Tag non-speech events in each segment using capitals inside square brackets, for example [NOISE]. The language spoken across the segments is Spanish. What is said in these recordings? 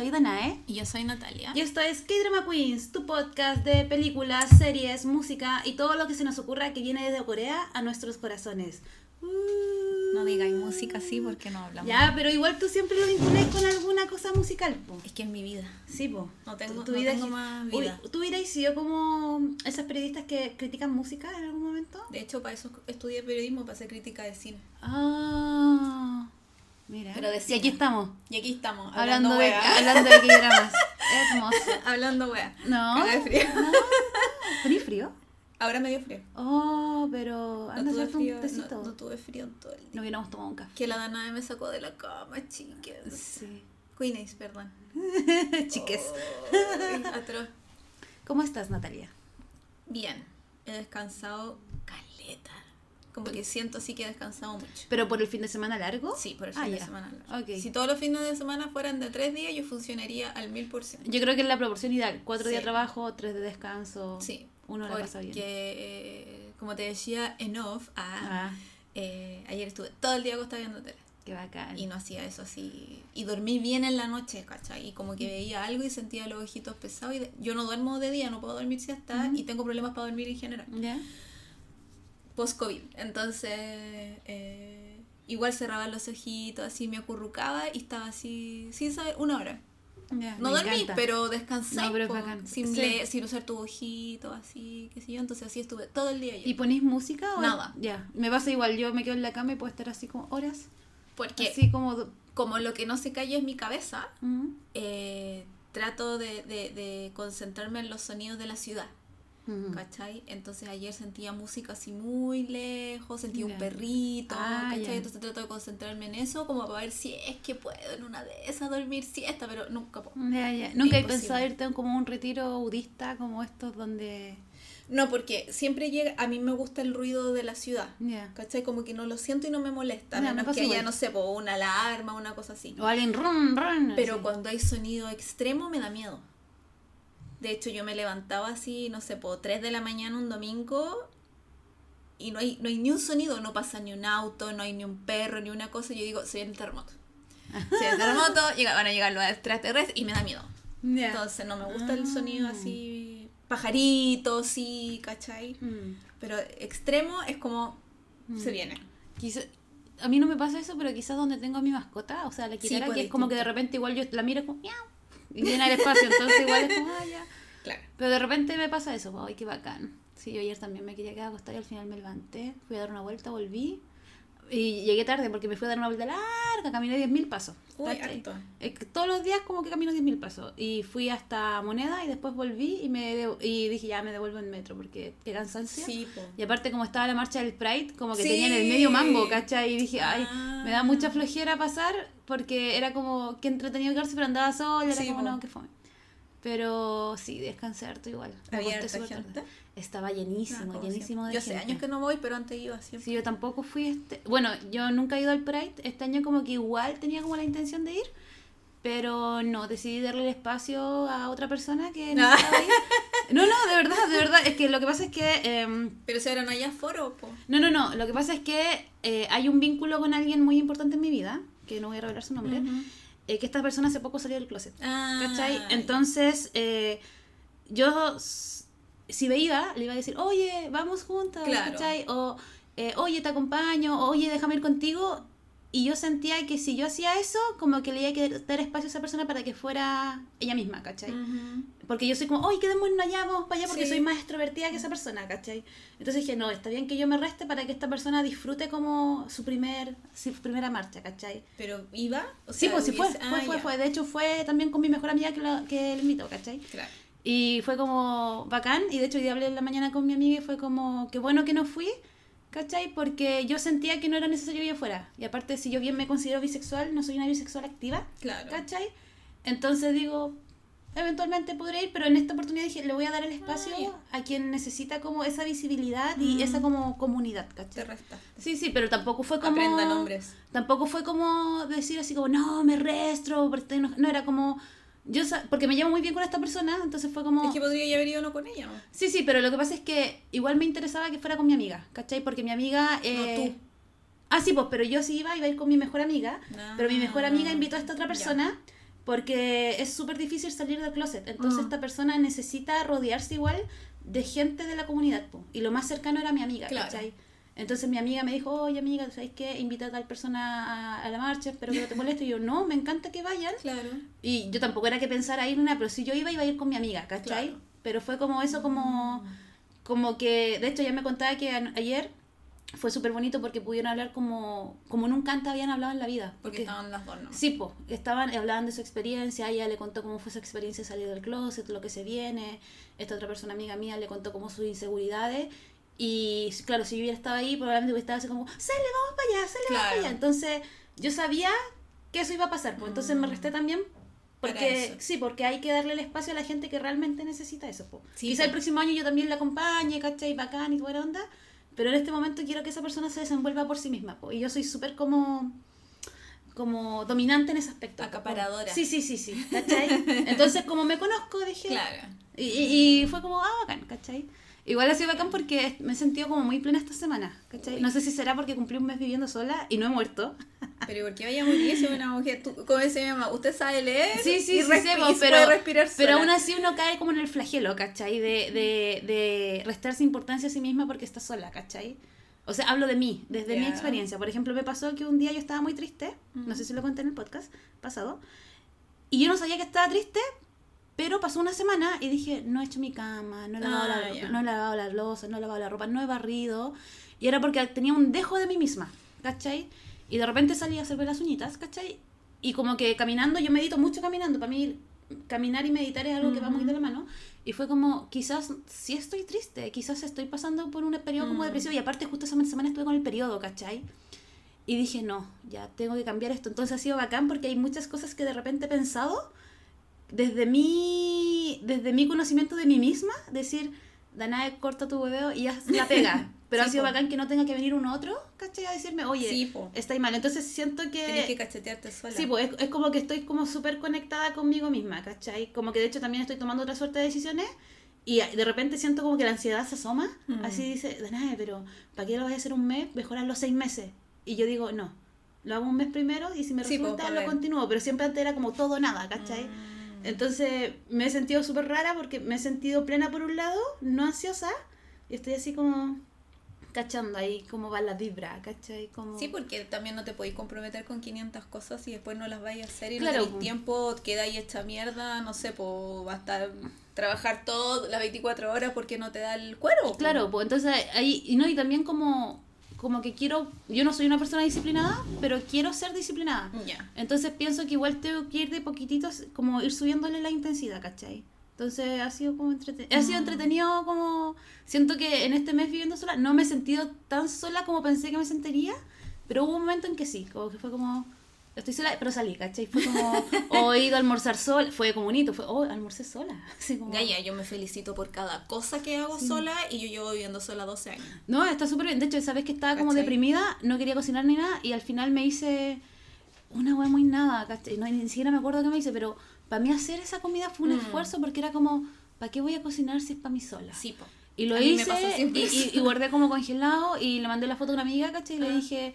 soy Danae. Y yo soy Natalia. Y esto es K-Drama Queens, tu podcast de películas, series, música y todo lo que se nos ocurra que viene desde Corea a nuestros corazones. No digáis música así porque no hablamos. Ya, pero igual tú siempre lo vinculas con alguna cosa musical, po. Es que es mi vida. Sí, po. No tengo- Tu no vida tengo es- más Uy, vida. ¿Tú hubieras sido como esas periodistas que critican música en algún momento? De hecho, para eso estudié periodismo, para hacer crítica de cine. Ah, mira. Pero de y aquí estamos, Y aquí estamos, hablando, hablando, de, hablando de K-Dramas. [LAUGHS] Hermoso. hablando wea. No. De frío. ¿Tenés frío? Ahora me dio frío. Oh, pero No anda tuve, un no, tecito. no tuve frío en todo el día. No hubiéramos tomado un café. Que la Danae me sacó de la cama, chiques. Sí. Queenace, perdón. [LAUGHS] Chiques. Atroz. ¿Cómo estás, Natalia? Bien, he descansado caleta. Como que siento así que he descansado mucho. ¿Pero por el fin de semana largo? Sí, por el Ah, fin de ya. semana. largo. Ok. Si todos los fines de semana fueran de tres días, yo funcionaría al mil por ciento. Yo creo que es la proporción ideal. Cuatro días Sí. de trabajo, tres de descanso. Sí. Uno la pasa bien. Porque, eh, como te decía, en off, ah, Ah, eh, ayer estuve todo el día acostada viendo tele. qué bacán. Y no hacía eso así. Y dormí bien en la noche, ¿cachai? Y como que veía algo y sentía los ojitos pesados. Y de- yo no duermo de día, no puedo dormir siesta Ujú. y tengo problemas para dormir en general. ¿Ya? Post-COVID. Entonces, eh, igual cerraba los ojitos, así me acurrucaba y estaba así, sin saber, una hora. No dormí, encanta. pero descansé. No, pero es po, bacán. sin, Sí. leer- sin usar tu ojito, así, qué sé yo. Entonces así estuve todo el día. ayer. ¿Y ponís música o Nada. Ya, me pasa igual. Yo me quedo en la cama y puedo estar así como horas. Porque Así como... como lo que no se calla es mi cabeza, eh, trato de, de- de concentrarme en los sonidos de la ciudad. ¿Cachai? Entonces ayer sentía música así muy lejos, sentía un perrito, Ah, ¿cachai? Entonces trato de concentrarme en eso como para ver si es que puedo en una de esas dormir siesta, pero nunca puedo. Nunca he pensado irte a como un retiro budista como estos donde... No, porque siempre llega, a mí me gusta el ruido de la ciudad. Ya. ¿Cachai? Como que no lo siento y no me molesta. Me menos que haya, no sé, po, una alarma, una cosa así. O alguien run, run. Pero así. cuando hay sonido extremo me da miedo. De hecho, yo me levantaba así, no sé, por 3 de la mañana un domingo y no hay, no hay ni un sonido, no pasa ni un auto, no hay ni un perro, ni una cosa. Yo digo, soy el terremoto. Soy el terremoto, [LAUGHS] llega, van a llegar los extraterrestres y me da miedo. Entonces no me gusta el Ah. sonido así, pajaritos, sí, ¿cachai? Mm. Pero extremo es como se Mm. viene. Quizá- a mí no me pasa eso, pero quizás donde tengo a mi mascota, o sea, la Sí, Kirara, pues, que es como que de repente igual yo la miro como miau y llena el espacio, entonces igual es como, [LAUGHS] ah, ya. Claro. Pero de repente me pasa eso, ay, qué bacán. Sí, yo ayer también me quería quedar acostada y al final me levanté, fui a dar una vuelta, volví y llegué tarde porque me fui a dar una vuelta larga, caminé 10.000 pasos. Uy, que todos los días como que camino 10.000 pasos. Y fui hasta Moneda y después volví y me y dije ya me devuelvo en metro porque qué cansancio. Sí, po. Y aparte como estaba la marcha del Pride, como que Sí. tenía en el medio mambo, ¿cachai? Y dije, ay, Ah. me da mucha flojera pasar porque era como que entretenido quedarse, pero andaba sola, era Sí, como, po. no, qué fome. Pero sí, descansé harto igual. ¿Había harta gente? Estaba llenísimo, Ah, como llenísimo de Yo gente. años que no voy, pero antes iba siempre. Sí, yo tampoco fui este... Bueno, yo nunca he ido al Pride. Este año como que igual tenía como la intención de ir. Pero no, decidí darle el espacio a otra persona que no Ah. estaba ahí. [LAUGHS] No, no, de verdad, de verdad. Es que lo que pasa es que... em, Pero si ahora no hay aforo, po. no, no, no. Lo que pasa es que eh, hay un vínculo con alguien muy importante en mi vida, que no voy a revelar su nombre, Ujú. Eh, que esta persona hace poco salió del closet. Ah. Entonces, eh, yo, si iba, le iba a decir, oye, vamos juntas, Claro. ¿cachai? O, eh, oye, te acompaño, o, oye, déjame ir contigo. Y yo sentía que si yo hacía eso, como que le iba a dar espacio a esa persona para que fuera ella misma, ¿cachai? Ujú. Porque yo soy como, oye, quedémonos allá, vamos para allá, porque Sí. soy más extrovertida que esa persona, ¿cachai? Entonces dije, no, está bien que yo me reste para que esta persona disfrute como su primer su primera marcha, ¿cachai? Pero iba. O Sí, sea, pues sí fue, fue, ah, fue, fue. De hecho, fue también con mi mejor amiga que, lo, que le invitó, ¿cachai? Claro. Y fue como bacán, y de hecho hoy día hablé en la mañana con mi amiga y fue como, qué bueno que no fui, ¿cachai? Porque yo sentía que no era necesario que fuera. Y aparte, si yo bien me considero bisexual, no soy una bisexual activa, Claro. ¿cachai? Entonces digo, eventualmente podré ir, pero en esta oportunidad dije, le voy a dar el espacio Ah, a quien necesita como esa visibilidad y Mm. esa como comunidad, Te ¿cachai? resta. Sí, sí, pero tampoco fue como... Aprendan hombres. Tampoco fue como decir así como, no, me restro, porque estoy enoj-". no, era como, yo, sa- porque me llevo muy bien con esta persona, entonces fue como... Es que podría haber ido no con ella, ¿no? Sí, sí, pero lo que pasa es que igual me interesaba que fuera con mi amiga, ¿cachai? Porque mi amiga... eh, No tú. Ah, sí, pues, pero yo sí iba, iba a ir con mi mejor amiga, Ah, pero mi mejor amiga invitó a esta otra ya. persona porque es súper difícil salir del closet. Entonces Mm. esta persona necesita rodearse igual de gente de la comunidad. po. Y lo más cercano era mi amiga, Claro. ¿cachai? Entonces mi amiga me dijo, oye amiga, ¿sabes qué? Invita a tal persona a, a la marcha, espero que no te moleste. Y yo, no, me encanta que vayan. Claro. Y yo tampoco era que pensara ir una, pero si yo iba, iba a ir con mi amiga, ¿cachai? Claro. Pero fue como eso, como, como que, de hecho, ella me contaba que a- ayer fue súper bonito porque pudieron hablar como, como nunca antes habían hablado en la vida. Porque estaban las dos, ¿no? Sí, po, estaban, hablaban de su experiencia, ella le contó cómo fue su experiencia salir del closet, lo que se viene, esta otra persona amiga mía le contó cómo sus inseguridades, y claro, si yo hubiera estado ahí, probablemente hubiera estado así como, sale, vamos para allá, sale, vamos Claro. para allá. Entonces, yo sabía que eso iba a pasar, pues entonces me resté también, porque sí, porque hay que darle el espacio a la gente que realmente necesita eso. Po. Sí, Quizá po. el próximo año yo también la acompañe, ¿cachai? Bacán y buena onda, pero en este momento quiero que esa persona se desenvuelva por sí misma, po. y yo soy súper como como dominante en ese aspecto. Acaparadora. Sí, sí, sí, sí, ¿cachai? [LAUGHS] Entonces, como me conozco, dije... Claro. Y, y, y fue como, ah, bacán, ¿cachai? Igual ha sido bacán porque me he sentido como muy plena esta semana, ¿cachai? Uy. No sé si será porque cumplí un mes viviendo sola y no he muerto. [LAUGHS] Pero ¿por qué vaya a morir si una mujer? Tú, como dice mi mamá, usted sabe leer. Sí, sí, y sí, sé, y pero, puede respirar pero sola. aún así uno cae como en el flagelo, ¿cachai? De, de, de restarse importancia a sí misma porque está sola, ¿cachai? O sea, hablo de mí, desde mi Ya. experiencia. Por ejemplo, me pasó que un día yo estaba muy triste, no sé si lo conté en el podcast pasado, y yo no sabía que estaba triste, pero pasó una semana y dije, no he hecho mi cama, no he lavado, Ah, la, no he lavado la losa, no he lavado la ropa, no he barrido, y era porque tenía un dejo de mí misma, ¿cachai? Y de repente salí a hacerme las uñitas, ¿cachai? Y como que caminando, yo medito mucho caminando, para mí caminar y meditar es algo que va muy de la mano. Y fue como, quizás sí estoy triste, quizás estoy pasando por un periodo como Mm. depresivo y aparte justo esa semana estuve con el periodo, ¿cachai? Y dije, no, ya tengo que cambiar esto. Entonces ha sido bacán porque hay muchas cosas que de repente he pensado desde mi, desde mi conocimiento de mí misma, decir, Danae, corta tu hueveo y haz la pega. [LAUGHS] Pero Sí, ha sido po. bacán que no tenga que venir un otro, ¿cachai? A decirme, oye, Sí, po. está ahí mal. Entonces siento Tienes que cachetearte sola. Sí, pues es, es como que estoy como súper conectada conmigo misma, ¿cachai? Como que de hecho también estoy tomando otra suerte de decisiones y de repente siento como que la ansiedad se asoma, Mm. así dice, Danae, pero ¿para qué lo vas a hacer un mes? Mejor hazlo seis meses. Y yo digo, no, lo hago un mes primero y si me Sí, resulta lo ver. continúo, pero siempre antes era como todo nada, ¿cachai? Mm. Entonces me he sentido súper rara porque me he sentido plena por un lado, no ansiosa, y estoy así como cachando ahí cómo va la vibra, ¿cachai? Como... Sí, porque también no te podéis comprometer con 500 cosas y después no las vais a hacer y Claro, no tenéis tiempo, queda ahí hecha mierda, no sé, pues va a estar trabajar todo las 24 horas porque no te da el cuero. Claro, pues entonces ahí, y no, y también como, como que quiero, yo no soy una persona disciplinada, pero quiero ser disciplinada. Ya. Entonces pienso que igual tengo que ir de poquititos, como ir subiéndole la intensidad, ¿cachai? Entonces ha sido como entretenido, ha sido Mm. entretenido como, siento que en este mes viviendo sola, no me he sentido tan sola como pensé que me sentiría, pero hubo un momento en que sí, como que fue como, estoy sola, pero salí, ¿cachai? Fue como, o he ido a almorzar sola, fue como bonito, fue, oh, almorcé sola. [LAUGHS] Así como, Gaya, yo me felicito por cada cosa que hago sola y yo llevo viviendo sola 12 años. No, está súper bien. De hecho, sabes que estaba como ¿Cachai? deprimida, no quería cocinar ni nada, y al final me hice una hueá muy nada, ¿cachai? No, ni siquiera me acuerdo qué me hice, pero para mí hacer esa comida fue un Mm. esfuerzo porque era como, ¿para qué voy a cocinar si es para mí sola? Sí, po. Y lo A hice y, y guardé como congelado y le mandé la foto a una amiga, ¿cachai? Y le Ah. dije,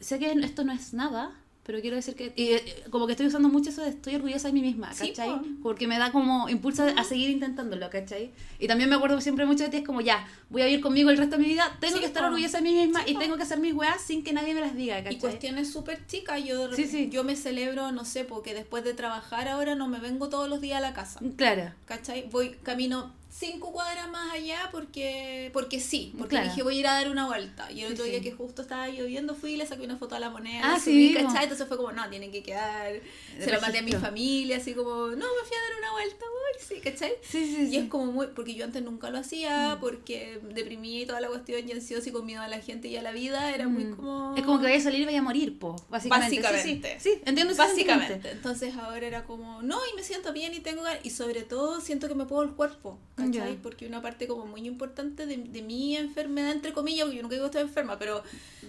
sé que esto no es nada, pero quiero decir que, y, eh, como que estoy usando mucho eso de estoy orgullosa de mí misma, Sí, ¿cachai? po. Porque me da como impulso a seguir intentándolo, ¿cachai? Y también me acuerdo siempre mucho de ti, es como ya, voy a vivir conmigo el resto de mi vida, tengo Sí, que estar orgullosa de mí misma Sí, y tengo que hacer mis weas sin que nadie me las diga, Y ¿cachai? cuestiones súper chicas, yo, Sí, sí. yo me celebro, no sé, porque después de trabajar ahora no me vengo todos los días a la casa. Claro. ¿Cachai? Voy, camino cinco cuadras más allá porque porque sí, porque Claro. dije voy a ir a dar una vuelta. Y el Sí, otro sí. día que justo estaba lloviendo fui y le saqué una foto a la moneda. Ah, sí, subí. ¿cachai? Entonces fue como, no, tienen que quedar. Se lo mandé a mi familia, así como, no, me fui a dar una vuelta, voy, sí, ¿cachai? Sí, sí, Y es como muy, porque yo antes nunca lo hacía, porque deprimía y toda la cuestión y ansiosa y con miedo a la gente y a la vida, era muy Mm. como... Es como que vaya a salir y vaya a morir, po, básicamente. Sí, Básicamente. Sí, sí, entiendo Básicamente. Entonces ahora era como, no, y me siento bien y tengo ganas. Y sobre todo siento que me puedo el cuerpo, ¿cachai? Ya. Porque una parte como muy importante de, de mi enfermedad, entre comillas, porque yo nunca digo estoy enferma, pero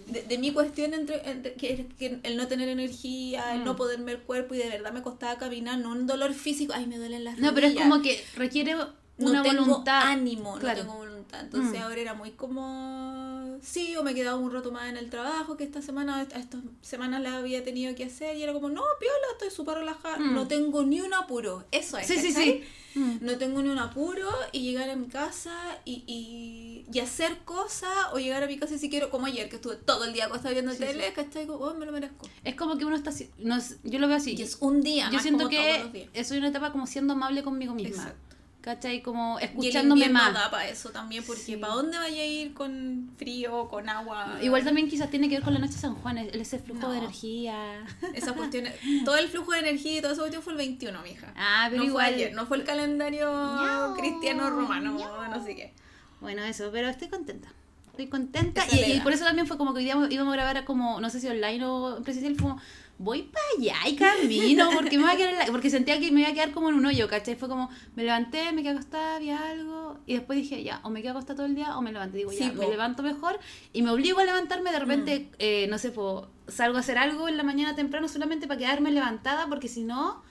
de, de mi cuestión, entre, entre- que, es que el no tener energía, el Mm. no poder ver el cuerpo y de verdad me costaba caminar, no un dolor físico, ay, me duelen las No, pero es como que requiere una no tengo voluntad. ánimo, Claro. no tengo voluntad. Entonces Mm. ahora era muy como, sí, o me quedaba un rato más en el trabajo, que esta semana, est- estas semanas la había tenido que hacer, y era como, no, piola, estoy súper relajada, Mm. no tengo ni un apuro. Eso es. Sí, sí, ¿cachai? sí. Mm. No tengo ni un apuro y llegar a mi casa y, y, y hacer cosas o llegar a mi casa si quiero, como ayer, que estuve todo el día acostada viendo Sí, tele, ¿cachai? Como, oh, me lo merezco. Es como que uno está... No, yo lo veo así. Y es un día, yo más siento como todos los que soy una etapa como siendo amable conmigo misma. Exacto. ¿Cachai? Como Y el escuchándome más. da para eso también, porque Sí. ¿para dónde vaya a ir con frío, con agua? Igual también quizás tiene que ver con la noche de San Juan, ese flujo No. de energía. Esas [LAUGHS] cuestiones, todo el flujo de energía y todo eso cuestión fue el 21, mija. Ah, pero no igual. fue ayer, no fue el calendario cristiano romano, no sé qué. Bueno, eso, pero estoy contenta. Estoy contenta. Esa Y, y por eso también fue como que hoy día íbamos a grabar como, no sé si online o presencial, fue como, voy para allá y camino, porque me voy a quedar en la- porque sentía que me iba a quedar como en un hoyo, ¿cachai? Fue como, me levanté, me quedé acostada, vi algo, y después dije, ya, o me quedo acostada todo el día o me levanto. Digo, ya, Sí, me levanto mejor y me obligo a levantarme, de repente, eh, no sé, po, salgo a hacer algo en la mañana temprano solamente para quedarme levantada, porque si no,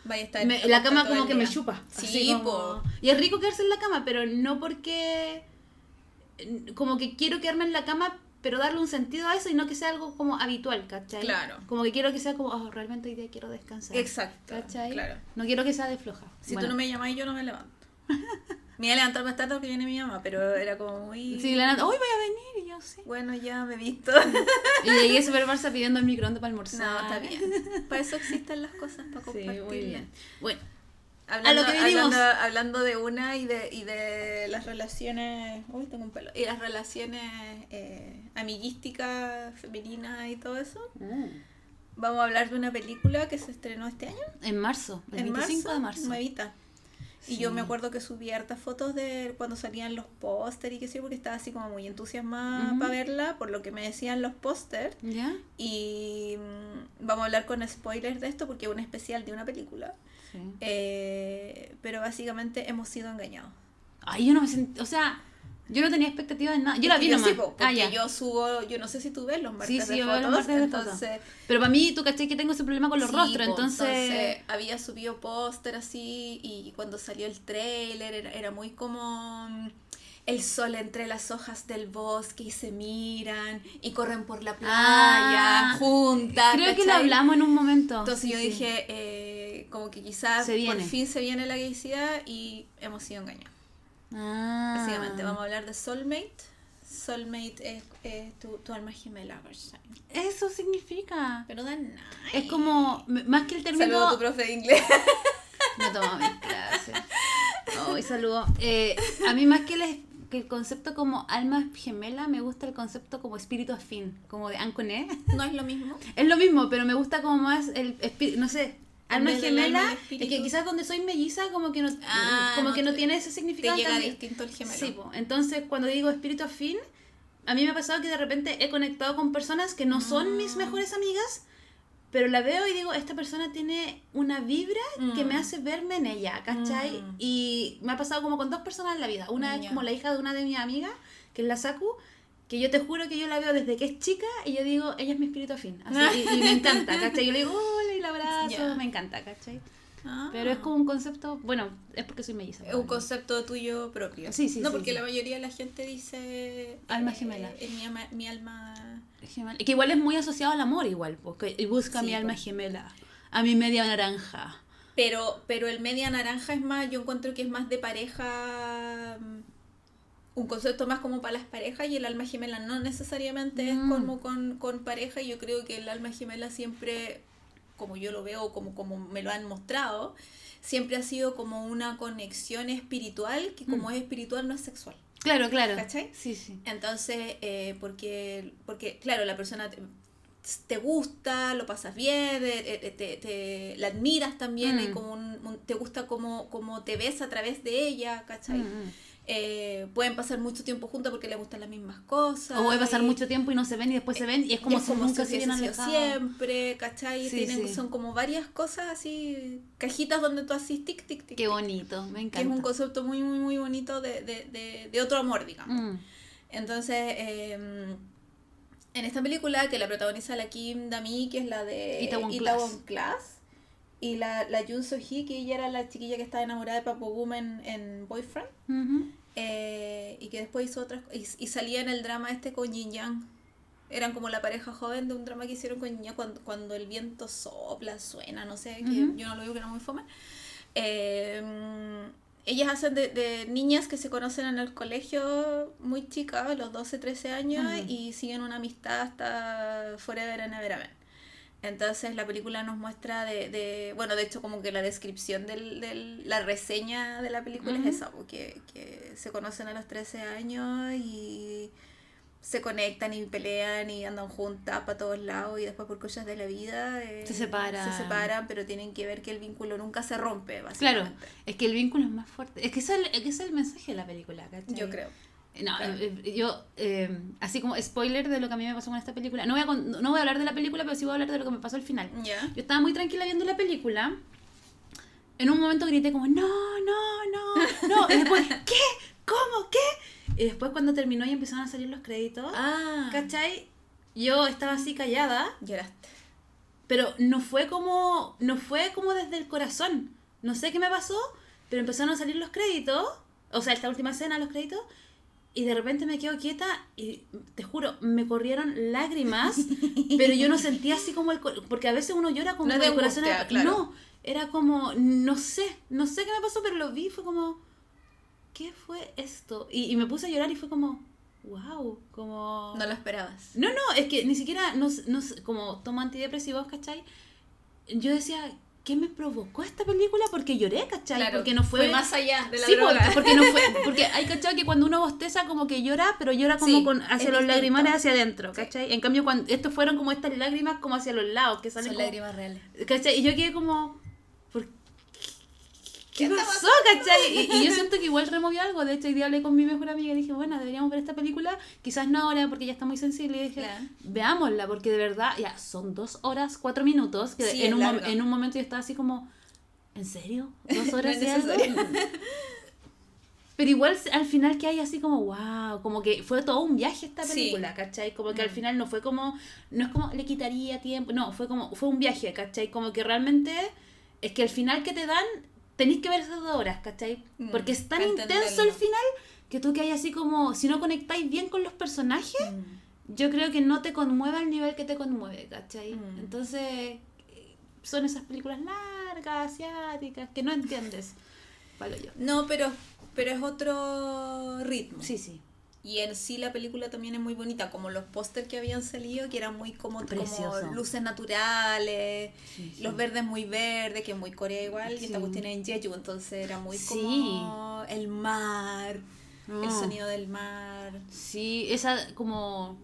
la cama como que me chupa. Sí, como- po. Y es rico quedarse en la cama, pero no porque. Como que quiero quedarme en la cama, pero darle un sentido a eso y no que sea algo como habitual, ¿cachai? Claro. Como que quiero que sea como, oh, realmente hoy día quiero descansar. Exacto, ¿cachai? claro. No quiero que sea de floja. Si Bueno, tú no me llamas, yo no me levanto. [LAUGHS] me iba a levantar más tarde porque viene mi mamá, pero era como muy... Sí, la nata, hoy voy a venir y yo sí. Bueno, ya me he visto. [LAUGHS] Y llegué súper Barça pidiendo el microondas para almorzar. no, está bien. Para eso existen las cosas, para Sí, compartirlas. muy bien. Bueno, Hablando, A lo que hablando, hablando de una y de, y de las relaciones. Uy, tengo un pelo. Y las relaciones eh, amiguísticas, femeninas y todo eso. Vamos a hablar de una película que se estrenó este año. en marzo, el en 25 marzo, de marzo. Nuevita. Y Sí. yo me acuerdo que subí hartas fotos de cuando salían los póster y qué sé yo, porque estaba así como muy entusiasmada Ujú. para verla, por lo que me decían los póster. ¿Ya? Y mm, vamos a hablar con spoilers de esto porque es un especial de una película. Sí. Eh, pero básicamente hemos sido engañados. Ay, yo no me sentí, o sea, yo no tenía expectativas de nada. Yo la Es vi que nomás. sí, po, porque ah, ya. yo subo, yo no sé si tú ves los martes sí, de yo fotos, los martes de fotos. entonces, Pero para mí, tú caché que tengo ese problema con los sí, rostros, po, entonces... había subido póster así y cuando salió el trailer era, era muy como mm, el sol entre las hojas del bosque y se miran y corren por la playa Ah, juntas. Creo que lo ¿cachai? hablamos en un momento. Entonces Sí, yo sí. dije, eh, como que quizás por fin se viene la gaycidad y hemos sido engañados. Ah. Básicamente, vamos a hablar de Soulmate. Soulmate es, es tu, tu alma gemela. Eso significa. Pero da nada. Es como, más que el término... Saludo a tu profe de inglés. [LAUGHS] No tomaba mis clases. Hoy saludo. Eh, a mí más que el, que el concepto como alma gemela, me gusta el concepto como espíritu afín, como de Anconé. No es lo mismo. Es lo mismo, pero me gusta como más el espíritu, no sé, alma gemela. el Es que quizás donde soy melliza como que no, Ah, como no que no te- tiene ese Te significado. llega tan- distinto el gemelo. Sí, po. entonces cuando digo espíritu afín, a mí me ha pasado que de repente he conectado con personas que no son mis Mm. mejores amigas, pero la veo y digo, esta persona tiene una vibra que Mm. me hace verme en ella, ¿cachai? Mm. Y me ha pasado como con dos personas en la vida. Una es Ya. como la hija de una de mis amigas, que es la Saku, que yo te juro que yo la veo desde que es chica y yo digo, ella es mi espíritu afín. Así, y, y me encanta, ¿cachai? Yo le digo, hola y la abrazo, me encanta, ¿cachai? Ah. Pero es como un concepto, bueno, es porque soy melliza. Es un concepto tuyo propio. Sí, sí, No, sí, porque sí. la mayoría de la gente dice... Alma eh, gemela. Es mi, alma- mi alma... Gemela. Que igual es muy asociado al amor igual, porque y busca Sí, mi alma pues. gemela, a mi media naranja. Pero, pero el media naranja es más, yo encuentro que es más de pareja, mm, un concepto más como para las parejas y el alma gemela no necesariamente es Mm. como con, con pareja. Yo creo que el alma gemela siempre, como yo lo veo, como, como me lo han mostrado, siempre ha sido como una conexión espiritual que como Mm. es espiritual no es sexual. Claro, claro. ¿Cachai? Sí, sí. Entonces, eh, porque, porque, claro, la persona te, te gusta, lo pasas bien, eh, eh, te, te- la admiras también, Mm. hay como un, un- te gusta como, como te ves a través de ella, ¿cachai? Mm. Eh, pueden pasar mucho tiempo juntas porque les gustan las mismas cosas. O puede pasar y- mucho tiempo y no se ven y después se ven y es como es si nunca si se sido siempre, ¿cachai? Sí, Tienen, sí. Son como varias cosas así, cajitas donde tú haces tic, tic, tic. Qué bonito, me Que es encanta. un concepto muy, muy, muy bonito de, de, de, de otro amor, digamos. Mm. Entonces, eh, en esta película que la protagoniza la Kim Dami, que es la de Itaewon Itaewon Class, y la, la Jun So Hee, que ella era la chiquilla que estaba enamorada de Papo Boom en, en Boyfriend. Eh, y que después hizo otras y, y salía en el drama este con Yin Yang. Eran como la pareja joven de un drama que hicieron con Yin Yang cuando, cuando el viento sopla, suena, no sé, que yo no lo digo que era muy fome. Eh, ellas hacen de, de niñas que se conocen en el colegio muy chicas, a los 12, 13 años, y siguen una amistad hasta Forever and Ever Amen. Entonces la película nos muestra de, de bueno, de hecho como que la descripción de la reseña de la película es esa, porque que se conocen a los 13 años y se conectan y pelean y andan juntas para todos lados y después por cosas de la vida eh, Se separan. se separan, pero tienen que ver que el vínculo nunca se rompe, Claro, básicamente. es que el vínculo es más fuerte. Es que ese es el, es que es el mensaje de la película, ¿cachai? Yo creo. No, eh, eh, yo, eh, así como spoiler de lo que a mí me pasó con esta película, no voy, a, no voy a hablar de la película, pero sí voy a hablar de lo que me pasó al final. Yo estaba muy tranquila viendo la película. En un momento grité como, no, no, no, no. Y después, [LAUGHS] ¿qué? ¿Cómo? ¿Qué? Y después cuando terminó y empezaron a salir los créditos, Ah, ¿cachai? Yo estaba así callada, lloraste. pero no fue como, no fue como desde el corazón. No sé qué me pasó, pero empezaron a salir los créditos, o sea, esta última escena, los créditos, y de repente me quedo quieta y te juro, me corrieron lágrimas, [LAUGHS] pero yo no sentía así como el porque a veces uno llora como No el corazón. angustia, al- claro. No, era como, no sé, no sé qué me pasó, pero lo vi, fue como, ¿qué fue esto? Y, y me puse a llorar y fue como, wow, como... No lo esperabas. No, no, es que ni siquiera, no, s- no s- como tomo antidepresivos, ¿cachai? Yo decía, ¿qué me provocó esta película? Porque lloré, ¿cachai? porque no fue... más allá de la sí, droga. porque, porque no fue, [LAUGHS] porque hay cachai que cuando uno bosteza como que llora, pero llora como Sí, con hacia los lagrimales hacia adentro, Sí. ¿cachai? En cambio, cuando estos fueron como estas lágrimas como hacia los lados, que salen Son como- lágrimas reales. ¿cachai? Y yo quedé como. ¿Qué ¿Qué está pasó, cachai? Y, y yo siento que igual removió algo. De hecho, hoy día hablé con mi mejor amiga y dije, bueno, deberíamos ver esta película. Quizás no ahora porque ya está muy sensible. Y dije, Claro. veámosla, porque de verdad, ya, son dos horas, cuatro minutos. Que Sí, en, un, en un momento yo estaba así como, ¿en serio? ¿Dos [LAUGHS] horas de algo? [LAUGHS] Pero igual al final que hay así como, wow, como que fue todo un viaje esta Sí. película, ¿cachai? Como que al Mm. final no fue como, no es como le quitaría tiempo, no, fue como, fue un viaje, ¿cachai? Como que realmente es que al final que te dan, tenéis que ver esas dos horas, ¿cachai? Mm, Porque es tan intenso el final que tú que hay así como, si no conectáis bien con los personajes, Mm. yo creo que no te conmueve al nivel que te conmueve, ¿cachai? Mm. Entonces, son esas películas largas, asiáticas, que no entiendes. [LAUGHS] Palo yo. No, pero, pero es otro ritmo. Sí, sí. Y en sí la película también es muy bonita, como los pósters que habían salido, que eran muy como, como luces naturales, Sí, sí. los verdes muy verdes, que es muy Corea igual, y Sí. esta cuestión es en Jeju, entonces era muy Sí. como el mar, el No. sonido del mar. Sí, esa como...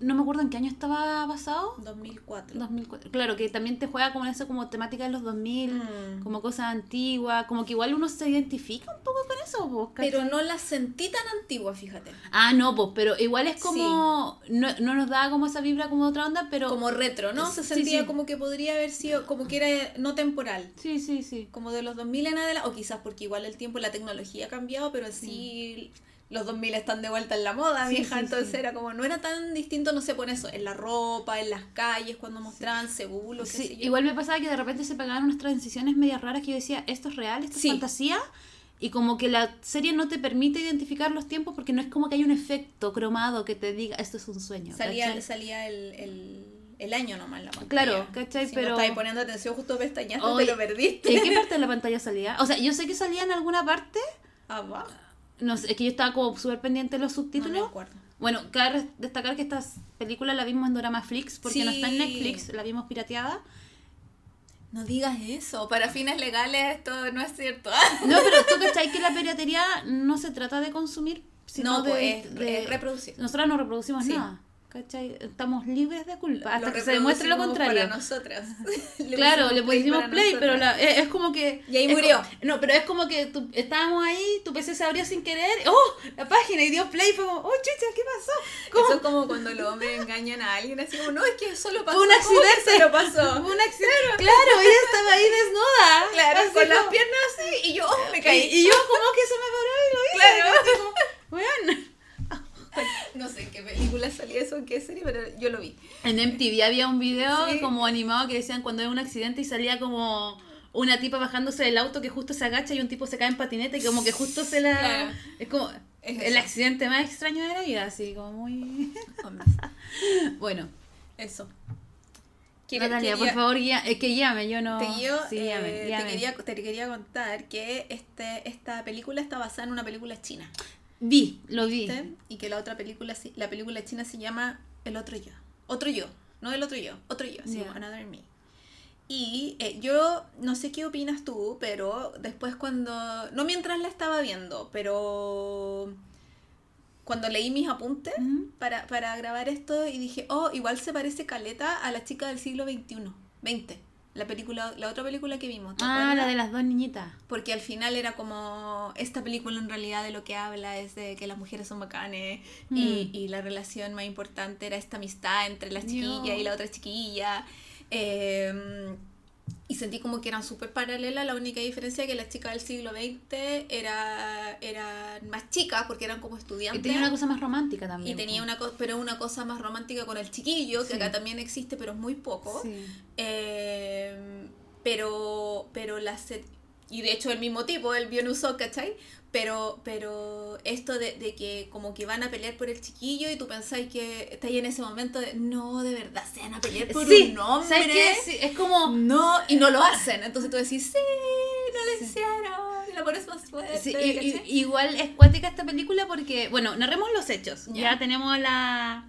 No me acuerdo en qué año estaba basado. 2004. 2004. Claro, que también te juega como en eso como temática de los 2000, Mm. como cosas antiguas, como que igual uno se identifica un poco con eso, ¿cachai? Pero no la sentí tan antigua, fíjate. Ah, no, pues, pero igual es como... No, no nos da como esa vibra como otra onda, pero... Como retro, ¿no? Se Sí, sentía sí. como que podría haber sido, como que era no temporal. Sí, sí, sí. Como de los 2000 en adelante, o quizás porque igual el tiempo y la tecnología ha cambiado, pero sí los 2000 están de vuelta en la moda, Sí, vieja, sí, entonces sí. era como, no era tan distinto, no sé, por eso, en la ropa, en las calles, cuando mostraban Seúl, igual me pasaba que de repente se pegaban unas transiciones medias raras que yo decía, esto es real, esto Sí. es fantasía. Y como que la serie no te permite identificar los tiempos porque no es como que hay un efecto cromado que te diga, esto es un sueño. salía, ¿cachai? salía el, el, el año nomás en la pantalla. Claro, ¿cachai? Si Pero- no estabas poniendo atención justo pestañaste, te lo perdiste. ¿En qué [LAUGHS] parte de la pantalla salía? O sea, yo sé que salía en alguna parte, Abajo. No sé, es que yo estaba como súper pendiente de los No me subtítulos. acuerdo. bueno, cabe destacar que esta película la vimos en Dorama Flix porque no está en. Netflix, la vimos pirateada. No digas eso, para fines legales esto no es cierto. [LAUGHS] No, pero tú cachai que la piratería no se trata de consumir, sino no, de, pues de- reproducir. Nosotras no reproducimos Sí. nada. ¿Cachai? Estamos libres de culpa hasta Lo que se demuestre lo contrario. Para nosotras. [LAUGHS] [LAUGHS] Claro, le pusimos play, pero la, es, es como que. Y ahí murió. no, pero es como que tú, estábamos ahí, tu PC se abrió sin querer. ¡Oh! La página y dio play. Fue como, ¡Oh, chucha! ¿Qué pasó? ¿Cómo? Eso es como cuando los hombres engañan a alguien así como, no, es que solo pasó. Un ¿Cómo que accidente. solo pasó. [LAUGHS] Un accidente. Claro, ella estaba ahí desnuda. Claro, Así con las piernas así y yo oh, me Y, caí. y yo, como que se me paró y lo hice. Claro. Así como, Weón. [LAUGHS] No sé en qué película salía eso, en qué serie, pero yo lo vi. En MTV había un video Sí. como animado que decían cuando hay un accidente y salía como una tipa bajándose del auto que justo se agacha y un tipo se cae en patineta y como que justo se la... Claro. Es como Es el accidente más extraño de la vida, así como muy... [LAUGHS] [LAUGHS] Bueno, Eso. Natalia, por favor, guía, es que llame, yo no... Te, guío, Sí, guíame, eh, te, quería, te quería contar que este, esta película está basada en una película china. Vi, lo vi. Y que la otra película, la película china se llama El otro yo. Otro yo. No el otro yo. Otro yo. Sí, Ya. Another Me. Y eh, yo no sé qué opinas tú, pero después cuando... No mientras la estaba viendo, pero cuando leí mis apuntes para, para grabar esto y dije, oh, igual se parece Caleta a la chica del siglo XXI. 20. La película, la otra película que vimos. ¿te Ah, la de las dos niñitas. Porque al final era como, esta película en realidad de lo que habla es de que las mujeres son bacanes y, Mm. y la relación más importante era esta amistad entre la chiquilla y la otra chiquilla. Eh, y sentí como que eran súper paralelas, la única diferencia es que las chicas del siglo XX era, eran más chicas porque eran como Y estudiantes. tenía una cosa más romántica y también. tenía po. una pero una cosa más romántica con el chiquillo, que Sí. acá también existe, pero es muy poco. Sí. Eh, pero, pero la set- y de hecho el mismo tipo, el Bionusok, ¿cachai? Pero, pero esto de, de que como que van a pelear por el chiquillo y tú pensáis que estáis en ese momento de no, de verdad, se van a pelear por Sí, un hombre. ¿sabes qué? Sí, es como... No, y no lo hacen. Entonces tú decís, sí, no lo hicieron. El amor es más fuerte. Sí, y- y- ¿cachai? igual es cuática esta película porque, bueno, narremos los hechos. Ya, Ya. tenemos a la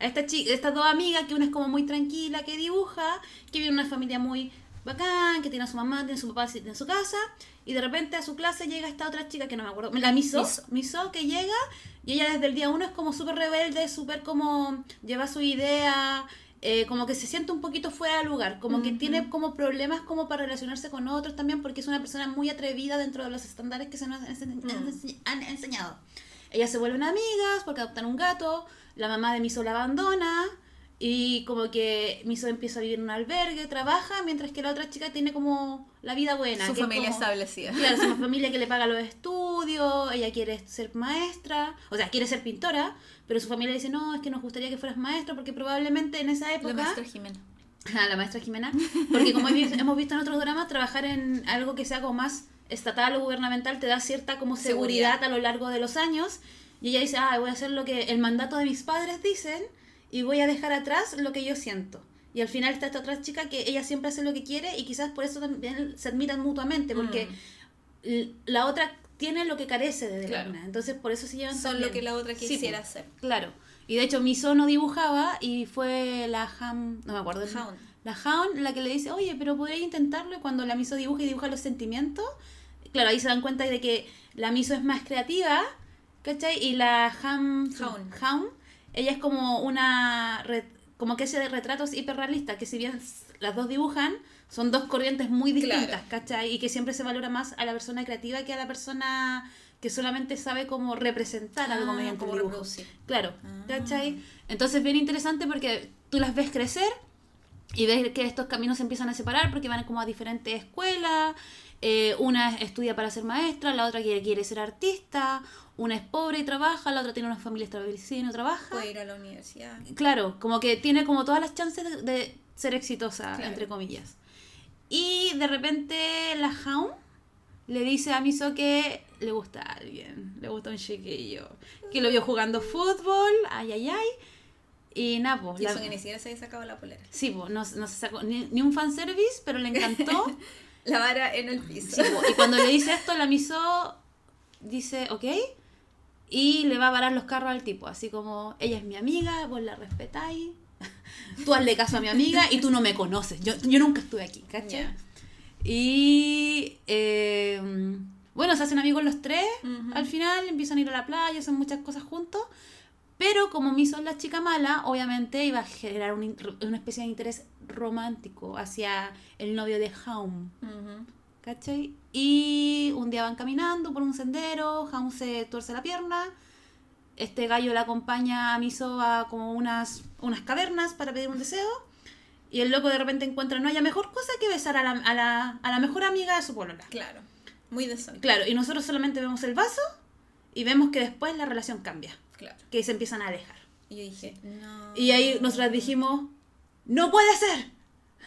a esta chica, estas dos amigas, que una es como muy tranquila, que dibuja, que vive en una familia muy bacán, que tiene a su mamá, tiene a su papá, tiene su casa, y de repente a su clase llega esta otra chica que no me acuerdo, la Miso, Miso. Miso, que llega, y ella desde el día uno es como súper rebelde, súper como lleva su idea, eh, como que se siente un poquito fuera de lugar, como que Ujú. tiene como problemas como para relacionarse con otros también, porque es una persona muy atrevida dentro de los estándares que se nos ense- Mm. ense- han enseñado. Ellas se vuelven amigas porque adoptan un gato, la mamá de Miso la abandona y como que Miso empieza a vivir en un albergue, trabaja, mientras que la otra chica tiene como la vida buena. Su que es familia como- establecida. Claro, es [LAUGHS] una familia que le paga los estudios, ella quiere ser maestra, o sea, quiere ser pintora, pero su familia dice, no, es que nos gustaría que fueras maestra porque probablemente en esa La época... maestra Jimena. a [LAUGHS] la maestra Jimena, porque como hemos hemos visto en otros dramas, trabajar en algo que sea como más estatal o gubernamental te da cierta como seguridad, Seguridad. a lo largo de los años. Y ella dice, ah, voy a hacer lo que el mandato de mis padres dicen y voy a dejar atrás lo que yo siento. Y al final está esta otra chica que ella siempre hace lo que quiere y quizás por eso también se admiran mutuamente, porque Mm. la otra tiene lo que carece de Claro. Delana. Entonces por eso se llevan Son tan lo que la otra Sí, quisiera hacer. Claro. Y de hecho Miso no dibujaba y fue la Ham, no me acuerdo. el- Hound. La Hound la que le dice, oye, pero podría intentarlo y cuando la Miso dibuja y dibuja los sentimientos, claro, ahí se dan cuenta de que la Miso es más creativa, ¿cachai? Y la Ham, Hound. Hound, ella es como una, como que hace de retratos hiperrealistas, que si bien las dos dibujan, son dos corrientes muy distintas, Claro. ¿cachai? Y que siempre se valora más a la persona creativa que a la persona que solamente sabe cómo representar algo Ah, mediante el como dibujo. reproducir. Claro, Ah. ¿cachai? Entonces bien interesante porque tú las ves crecer y ves que estos caminos se empiezan a separar porque van como a diferentes escuelas. Eh, una estudia para ser maestra, la otra quiere, quiere ser artista, una es pobre y trabaja, la otra tiene una familia establecida y no trabaja. Puede ir a la universidad. Claro, como que tiene como todas las chances de, de ser exitosa, Claro. entre comillas. Y de repente la Hound le dice a Miso que le gusta a alguien, le gusta un chiquillo, que lo vio jugando fútbol, ay, ay, ay. Y nada, pues, Y la- eso que ni siquiera se había sacado la polera. Sí, pues, no, no se sacó ni, ni un fanservice, pero le encantó. [LAUGHS] La vara en el piso. Sí, y cuando le dice esto, la Miso dice, ok, y le va a parar los carros al tipo, así como, ella es mi amiga, vos la respetáis, [LAUGHS] tú hazle caso a mi amiga y tú no me conoces, yo, yo nunca estuve aquí, ¿cachai? Ya. Y eh, bueno, se hacen amigos los tres, al final empiezan a ir a la playa, hacen muchas cosas juntos, pero como Miso es la chica mala, obviamente iba a generar un una especie de interés romántico hacia el novio de Haum. Ujú. ¿Cachai? Y un día van caminando por un sendero, Hound se tuerce la pierna, este gallo le acompaña a Miso a como unas, unas cavernas para pedir un deseo, y el loco de repente encuentra no haya mejor cosa que besar a la, a la, a la mejor amiga de su polola. Claro. Muy decente. Claro, y nosotros solamente vemos el vaso y vemos que después la relación cambia, Claro. que se empiezan a alejar. Y yo dije, no. Y ahí nosotras dijimos, no puede ser,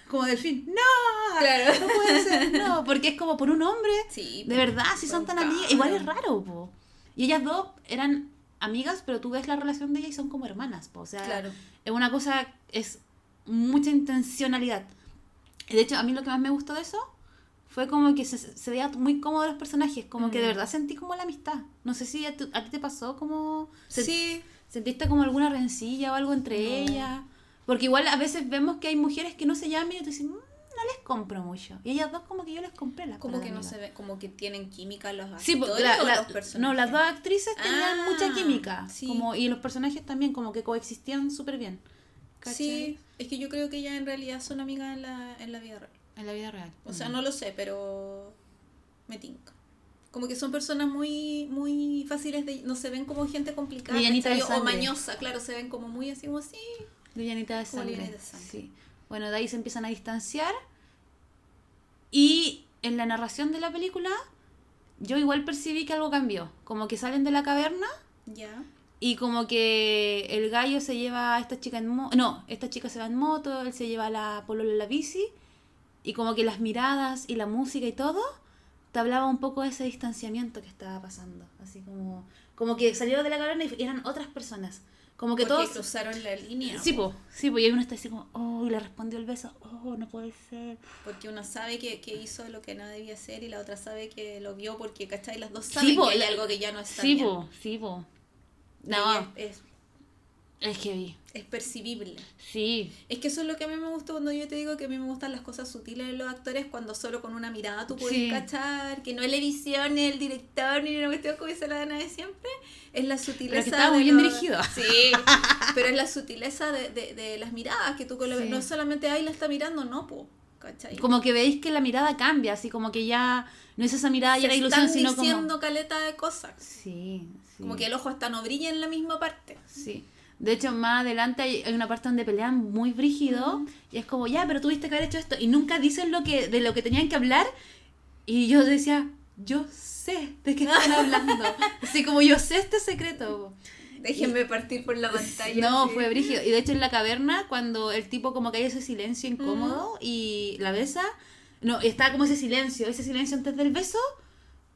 Como delfín, no, Claro. no puede ser, no, porque es como por un hombre, Sí, de verdad, si son tan amigas, igual es raro, po. Y ellas dos eran amigas, pero tú ves la relación de ellas y son como hermanas, po. O sea, Claro. es una cosa, es mucha intencionalidad. De hecho, a mí lo que más me gustó de eso fue como que se, se veía muy cómodo los personajes, como que de Mm. verdad sentí como la amistad. No sé si a, tu- a ti te pasó como... se- Sí, ¿Sentiste como alguna rencilla o algo entre No. ellas? Porque igual a veces vemos que hay mujeres que no se llaman y tú dices, "Mm, no les compro mucho. Y ellas dos como que yo les compré las como que no amigas. se ve, como que tienen química los Sí, actores porque la- o la- los personajes. no, las dos actrices tenían Ah, mucha química. sí. Como, y los personajes también como que coexistían súper bien. ¿Cachai? Sí, es que yo creo que ellas en realidad son amigas en la, en la vida real. En la vida real. O sea, Mm. no lo sé, pero me tinca. Como que son personas muy muy fáciles de... No se ven como gente complicada. De. O mañosa, claro, se ven como muy así como así. Livianita de sangre. de sangre. Sí. Bueno, de ahí se empiezan a distanciar. Y en la narración de la película, yo igual percibí que algo cambió. Como que salen de la caverna Ya. y como que el gallo se lleva a esta chica en moto. No, esta chica se va en moto, él se lleva a la polola en la bici. Y como que las miradas y la música y todo, te hablaba un poco de ese distanciamiento que estaba pasando. Así como, como que salieron de la caverna y eran otras personas. Como que Porque todos... cruzaron la línea. Sí, po, sí, po, y uno está así como, oh, y le respondió el beso, oh, no puede ser. Porque una sabe que, que hizo lo que no debía hacer y la otra sabe que lo vio porque, ¿cachai? Las dos saben Sí, po, que hay la- algo que ya no está Sí, bien. po, sí, po. No, Es, es, es que vi. es percibible. Sí, Es que eso es lo que a mí me gustó cuando yo te digo que a mí me gustan las cosas sutiles de los actores cuando solo con una mirada tú puedes Sí. cachar que no es la edición, ni el director, ni una cuestión como dice la Dana de siempre. Es la sutileza. estaba de muy bien dirigido. Sí, pero es la sutileza de, de, de las miradas que tú con la- Sí. no es solamente ahí la está mirando, no, po, ¿cachai? como que veis que la mirada cambia, así como que ya no es esa mirada y era ilusión, están sino diciendo como... caleta de cosas. Sí, sí. Como que el ojo hasta no brilla en la misma parte. Sí. De hecho, más adelante hay, una parte donde pelean muy brígido y es como, ya, pero tuviste que haber hecho esto. Y nunca dicen lo que, de lo que tenían que hablar. Y yo decía, yo sé de qué están hablando. [LAUGHS] Así como yo sé este secreto. Déjenme partir por la pantalla. No, sí. fue brígido. Y de hecho en la caverna, cuando el tipo como que hay ese silencio incómodo y la besa, no, está como ese silencio, ese silencio antes del beso,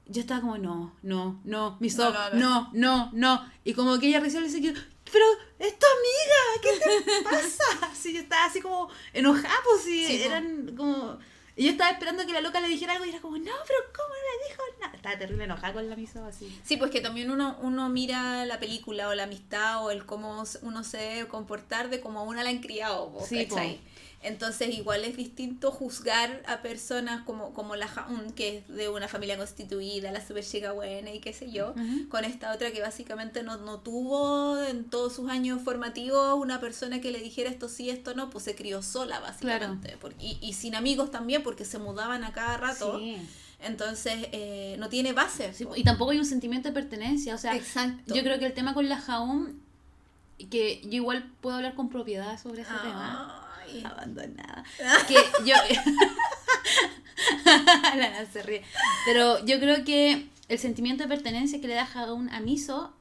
yo estaba como, no, no, no, mis No no, no, no. Y como que ella le dice, pero es tu amiga, ¿qué te pasa? [LAUGHS] Así yo estaba así como enojada, pues sí, po. eran como... Y yo estaba esperando que la loca le dijera algo y era como, no, pero ¿cómo le dijo nada? Estaba terrible enojada con la miso así. Sí, pues que también uno, uno mira la película o la amistad o el cómo uno se debe comportar de cómo a una la han criado, po, Sí, ¿cachai? Entonces igual es distinto juzgar a personas como, como la Jaun, que es de una familia constituida, la super chica buena y qué sé yo, con esta otra que básicamente no, no tuvo en todos sus años formativos una persona que le dijera esto sí, esto no, pues se crió sola básicamente. Por- y, y sin amigos también porque se mudaban a cada rato. Sí. Entonces eh, no tiene base. Sí, y tampoco hay un sentimiento de pertenencia, o sea, Exacto. yo creo que el tema con la Jaum, que yo igual puedo hablar con propiedad sobre ese tema. Ay. Abandonada. [LAUGHS] Que yo. [LAUGHS] la Ana se ríe. Pero yo creo que el sentimiento de pertenencia que le da Jaun a Miso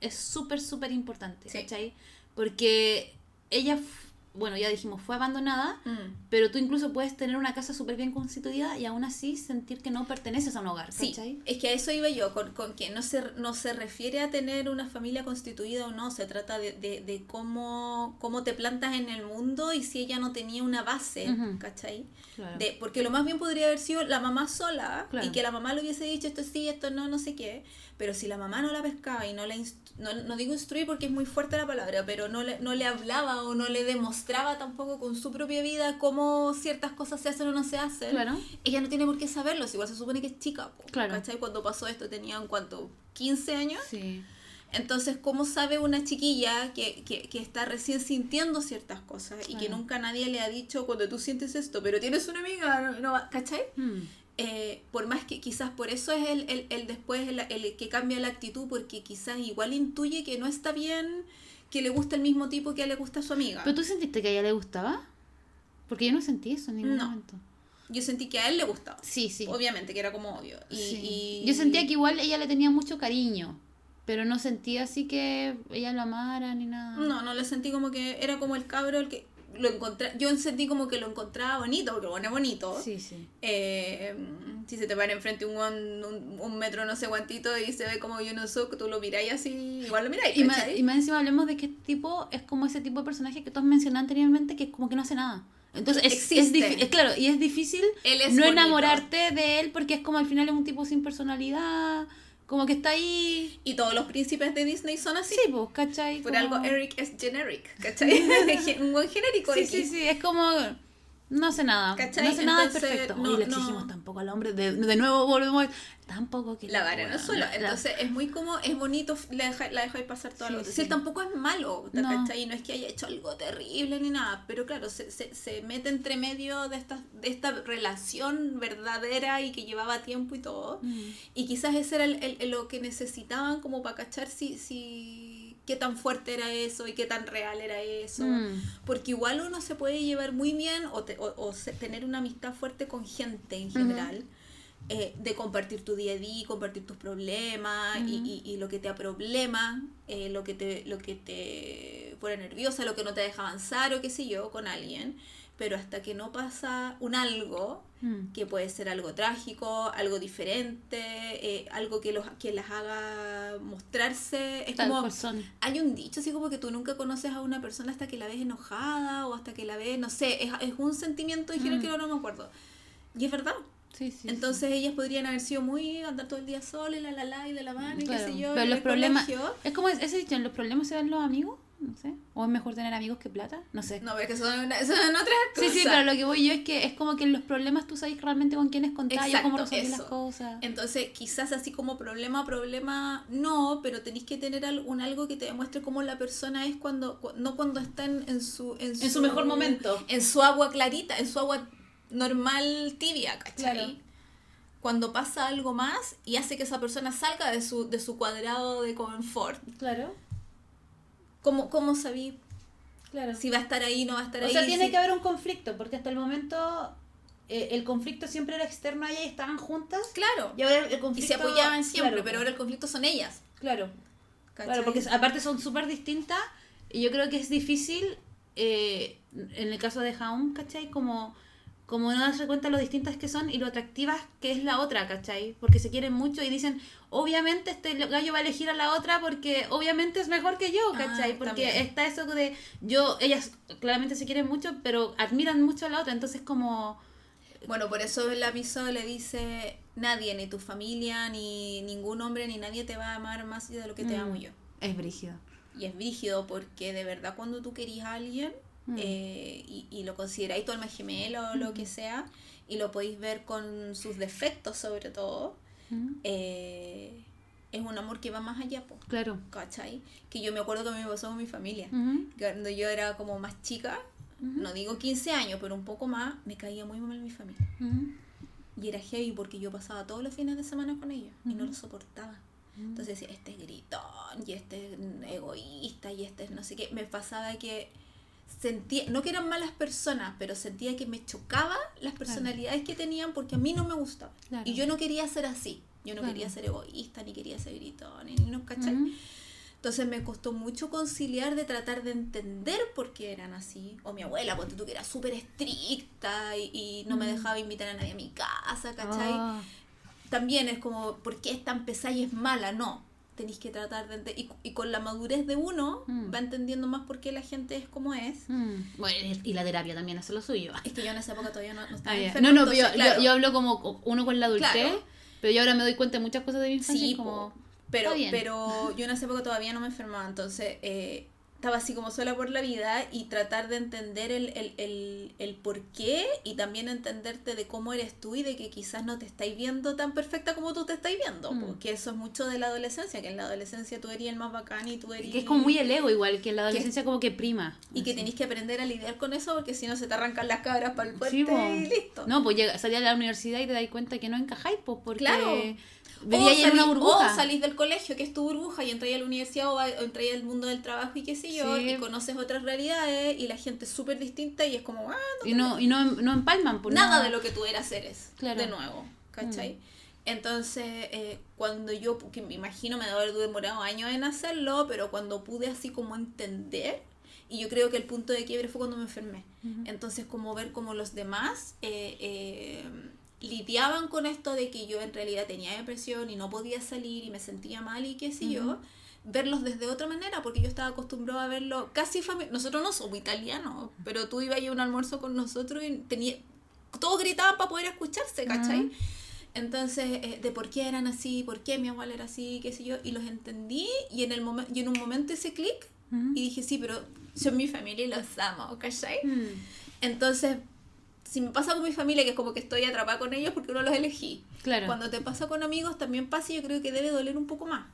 es súper, súper importante, Sí. ¿cachai? Porque ella, bueno, ya dijimos, fue abandonada, Mm. pero tú incluso puedes tener una casa súper bien constituida y aún así sentir que no perteneces a un hogar, Sí, ¿cachai? es que a eso iba yo, con, con que no se, no se refiere a tener una familia constituida o no, se trata de, de, de cómo, cómo te plantas en el mundo y si ella no tenía una base, Ujú. ¿cachai? Claro. De, porque lo más bien podría haber sido la mamá sola Claro. y que la mamá le hubiese dicho esto sí, esto no, no sé qué, pero si la mamá no la pescaba y no la no, no digo instruir porque es muy fuerte la palabra, pero no le, no le hablaba o no le demostraba tampoco con su propia vida cómo ciertas cosas se hacen o no se hacen, Claro. ella no tiene por qué saberlo, igual se supone que es chica, po, Claro. ¿cachai? Cuando pasó esto tenía en cuanto 15 años, Sí. entonces ¿cómo sabe una chiquilla que, que, que está recién sintiendo ciertas cosas y que Claro. nunca nadie le ha dicho cuando tú sientes esto, pero tienes una amiga, no, no ¿cachai? Hmm. Eh, por más que quizás por eso es el, el, el después el, el que cambia la actitud, porque quizás igual intuye que no está bien que le gusta el mismo tipo que le gusta a su amiga. ¿Pero tú sentiste que a ella le gustaba? Porque yo no sentí eso en ningún No. momento. Yo sentí que a él le gustaba. Sí, sí. Obviamente, que era como obvio. Y, Sí. y- Yo sentía que igual ella le tenía mucho cariño, pero no sentía así que ella lo amara ni nada. No, no le sentí como que era como el cabro el que lo encontré, yo sentí como que lo encontraba bonito, porque bueno, es bonito. Sí, sí. Eh, si se te para enfrente un, un, un metro no sé cuantito y se ve como yo no soy, tú lo miráis así, igual lo miráis. Y más, y más encima hablemos de que este tipo es como ese tipo de personaje que tú has mencionado anteriormente, que es como que no hace nada. Entonces es, es, es claro, y es difícil Él es no bonito. enamorarte de él porque es como al final es un tipo sin personalidad, como que está ahí. Y todos los príncipes de Disney son así. Sí, pues, ¿cachai? Por Como- algo Eric es generic, ¿cachai? [LAUGHS] [LAUGHS] un buen genérico Sí, sí, sí, es como. No hace nada. ¿Cachai? No hace nada es Entonces, perfecto. no- y le no. exigimos tampoco al hombre. De, de nuevo volvemos. Tampoco que. La vara en el weona, suelo. la- Entonces es muy como, es bonito, la, deja, la dejáis pasar todo Sí, lo sí. Si él tampoco es malo, No. ¿cachai? No es que haya hecho algo terrible ni nada, pero claro, se, se, se mete entre medio de esta, de esta relación verdadera y que llevaba tiempo y todo. Mm. Y quizás ese era el, el- el- lo que necesitaban como para cachar si, si qué tan fuerte era eso y qué tan real era eso. Mm. Porque igual uno se puede llevar muy bien o, te- o- o se- tener una amistad fuerte con gente en general. eh, de compartir tu día a día, compartir tus problemas y, y- y lo que te aproblema, eh, lo, que te, lo que te pone nerviosa, lo que no te deja avanzar o qué sé yo con alguien. Pero hasta que no pasa un algo, Mm. que puede ser algo trágico, algo diferente, eh, algo que, los, que las haga mostrarse. Es Tal como, son. hay un dicho así como que tú nunca conoces a una persona hasta que la ves enojada o hasta que la ves, no sé, es, es un sentimiento en general Mm. que ahora no me acuerdo. Y es verdad. Sí, sí. Entonces ellas podrían haber sido muy andar todo el día sola y la la la y de la mano y Claro, qué sé yo. pero los problemas- colegio. Es como ese dicho, ¿en los problemas se dan los amigos? No sé. ¿O es mejor tener amigos que plata? No sé. No, pero es que son, una- son otras Sí, cosas. sí, pero lo que voy yo es que es como que en los problemas tú sabes realmente con quiénes contar y cómo resolver las eso. cosas. Entonces, quizás así como problema, problema, no, pero tenéis que tener un algo que te demuestre cómo la persona es cuando, cu- no cuando está en, en su, en, En su mejor momento. En su agua clarita, en su agua normal tibia, ¿cachai? Claro. Cuando pasa algo más y hace que esa persona salga de su, de su cuadrado de confort. Claro, ¿Cómo, cómo sabí claro. si va a estar ahí, no va a estar o ahí? sea, tiene si- que haber un conflicto, porque hasta el momento eh, el conflicto siempre era externo a ella y estaban juntas. Claro. Y ahora el Y conflicto... se apoyaban siempre, claro, pero ahora el conflicto son ellas. Claro, ¿cachai? Claro, porque aparte son súper distintas y yo creo que es difícil, eh, en el caso de Jaun, ¿cachai? Como, como no darse cuenta lo distintas que son y lo atractivas que es la otra, ¿cachai? Porque se quieren mucho y dicen, obviamente este gallo va a elegir a la otra porque obviamente es mejor que yo, Ah, ¿cachai? porque también. está eso de, yo, ellas claramente se quieren mucho, pero admiran mucho a la otra, entonces como... Bueno, por eso el aviso le dice, nadie, ni tu familia, ni ningún hombre, ni nadie te va a amar más de lo que te Mm. amo yo. Es brígido. Y es brígido porque de verdad cuando tú querías a alguien Mm. eh, y, y lo consideráis tu alma gemela o lo que sea, y lo podéis ver con sus defectos sobre todo, ¿Mm? eh, es un amor que va más allá, po, Claro. ¿cachai? Que yo me acuerdo que me pasó con mi familia. Ujú. Cuando yo era como más chica, Ujú. no digo 15 años, pero un poco más, me caía muy mal mi familia. Ujú. Y era heavy porque yo pasaba todos los fines de semana con ellos y no lo soportaba. Entonces decía, este es gritón, y este es egoísta, y este es no sé qué. Me pasaba que sentía, no que eran malas personas, pero sentía que me chocaba las personalidades que tenían porque a mí no me gustaba. Claro. Y yo no quería ser así. Yo no Claro. quería ser egoísta, ni quería ser gritón, ni no, ¿cachai? Entonces me costó mucho conciliar de tratar de entender por qué eran así. O mi abuela, ponte tú que era súper estricta y, y no me dejaba invitar a nadie a mi casa, ¿cachai? Ah. También es como, ¿por qué es tan pesada y es mala? No. Tenéis que tratar de. Y, y con la madurez de uno, Mm. va entendiendo más por qué la gente es como es. Mm. Bueno, y la terapia también hace lo suyo. Es que yo en esa época todavía no, no estaba Ah, enferma, No, no, pero yo, claro, yo, yo hablo como co- uno con la adultez, Claro. pero yo ahora me doy cuenta de muchas cosas de mi infancia. Sí, como, pero, pero yo en esa época todavía no me enfermaba, entonces eh, estaba así como sola por la vida y tratar de entender el, el, el, el por qué y también entenderte de cómo eres tú y de que quizás no te estáis viendo tan perfecta como tú te estáis viendo, Mm. porque eso es mucho de la adolescencia, que en la adolescencia tú eres el más bacán y tú eres... que es como muy el ego igual, que en la adolescencia como que prima. Y que así. tenéis que aprender a lidiar con eso porque si no se te arrancan las cabras para el puente Sí, y listo. No, pues llega, salí a la universidad y te das cuenta que no encajáis, pues porque Claro. Vivía en una salí- burbuja. o salís del colegio, que es tu burbuja, y entráis a la universidad o, entráis al mundo del trabajo y qué sé yo, Sí. y conoces otras realidades y la gente es súper distinta y es como, ah, no y no, y no, no empalman, pues nada no. de lo que tú eras eres, Claro. de nuevo, ¿cachai? Entonces, eh, cuando yo, que me imagino me debe haber demorado años en hacerlo, pero cuando pude así como entender, y yo creo que el punto de quiebre fue cuando me enfermé. Entonces, como ver como los demás eh, eh, lidiaban con esto de que yo en realidad tenía depresión y no podía salir y me sentía mal y qué sé yo, verlos desde otra manera, porque yo estaba acostumbrado a verlo casi familiar. Nosotros no somos italianos, pero tú ibas a un almuerzo con nosotros y tenía, todos gritaban para poder escucharse, ¿cachai? Entonces, eh, de por qué eran así, por qué mi abuela era así, qué sé yo, y los entendí y en, el momento y en un momento ese clic y dije, sí, pero son mi familia y los amo, ¿cachai? Mm. Entonces, si me pasa con mi familia, que es como que estoy atrapada con ellos porque no los elegí. Claro. Cuando te pasa con amigos, también pasa y yo creo que debe doler un poco más.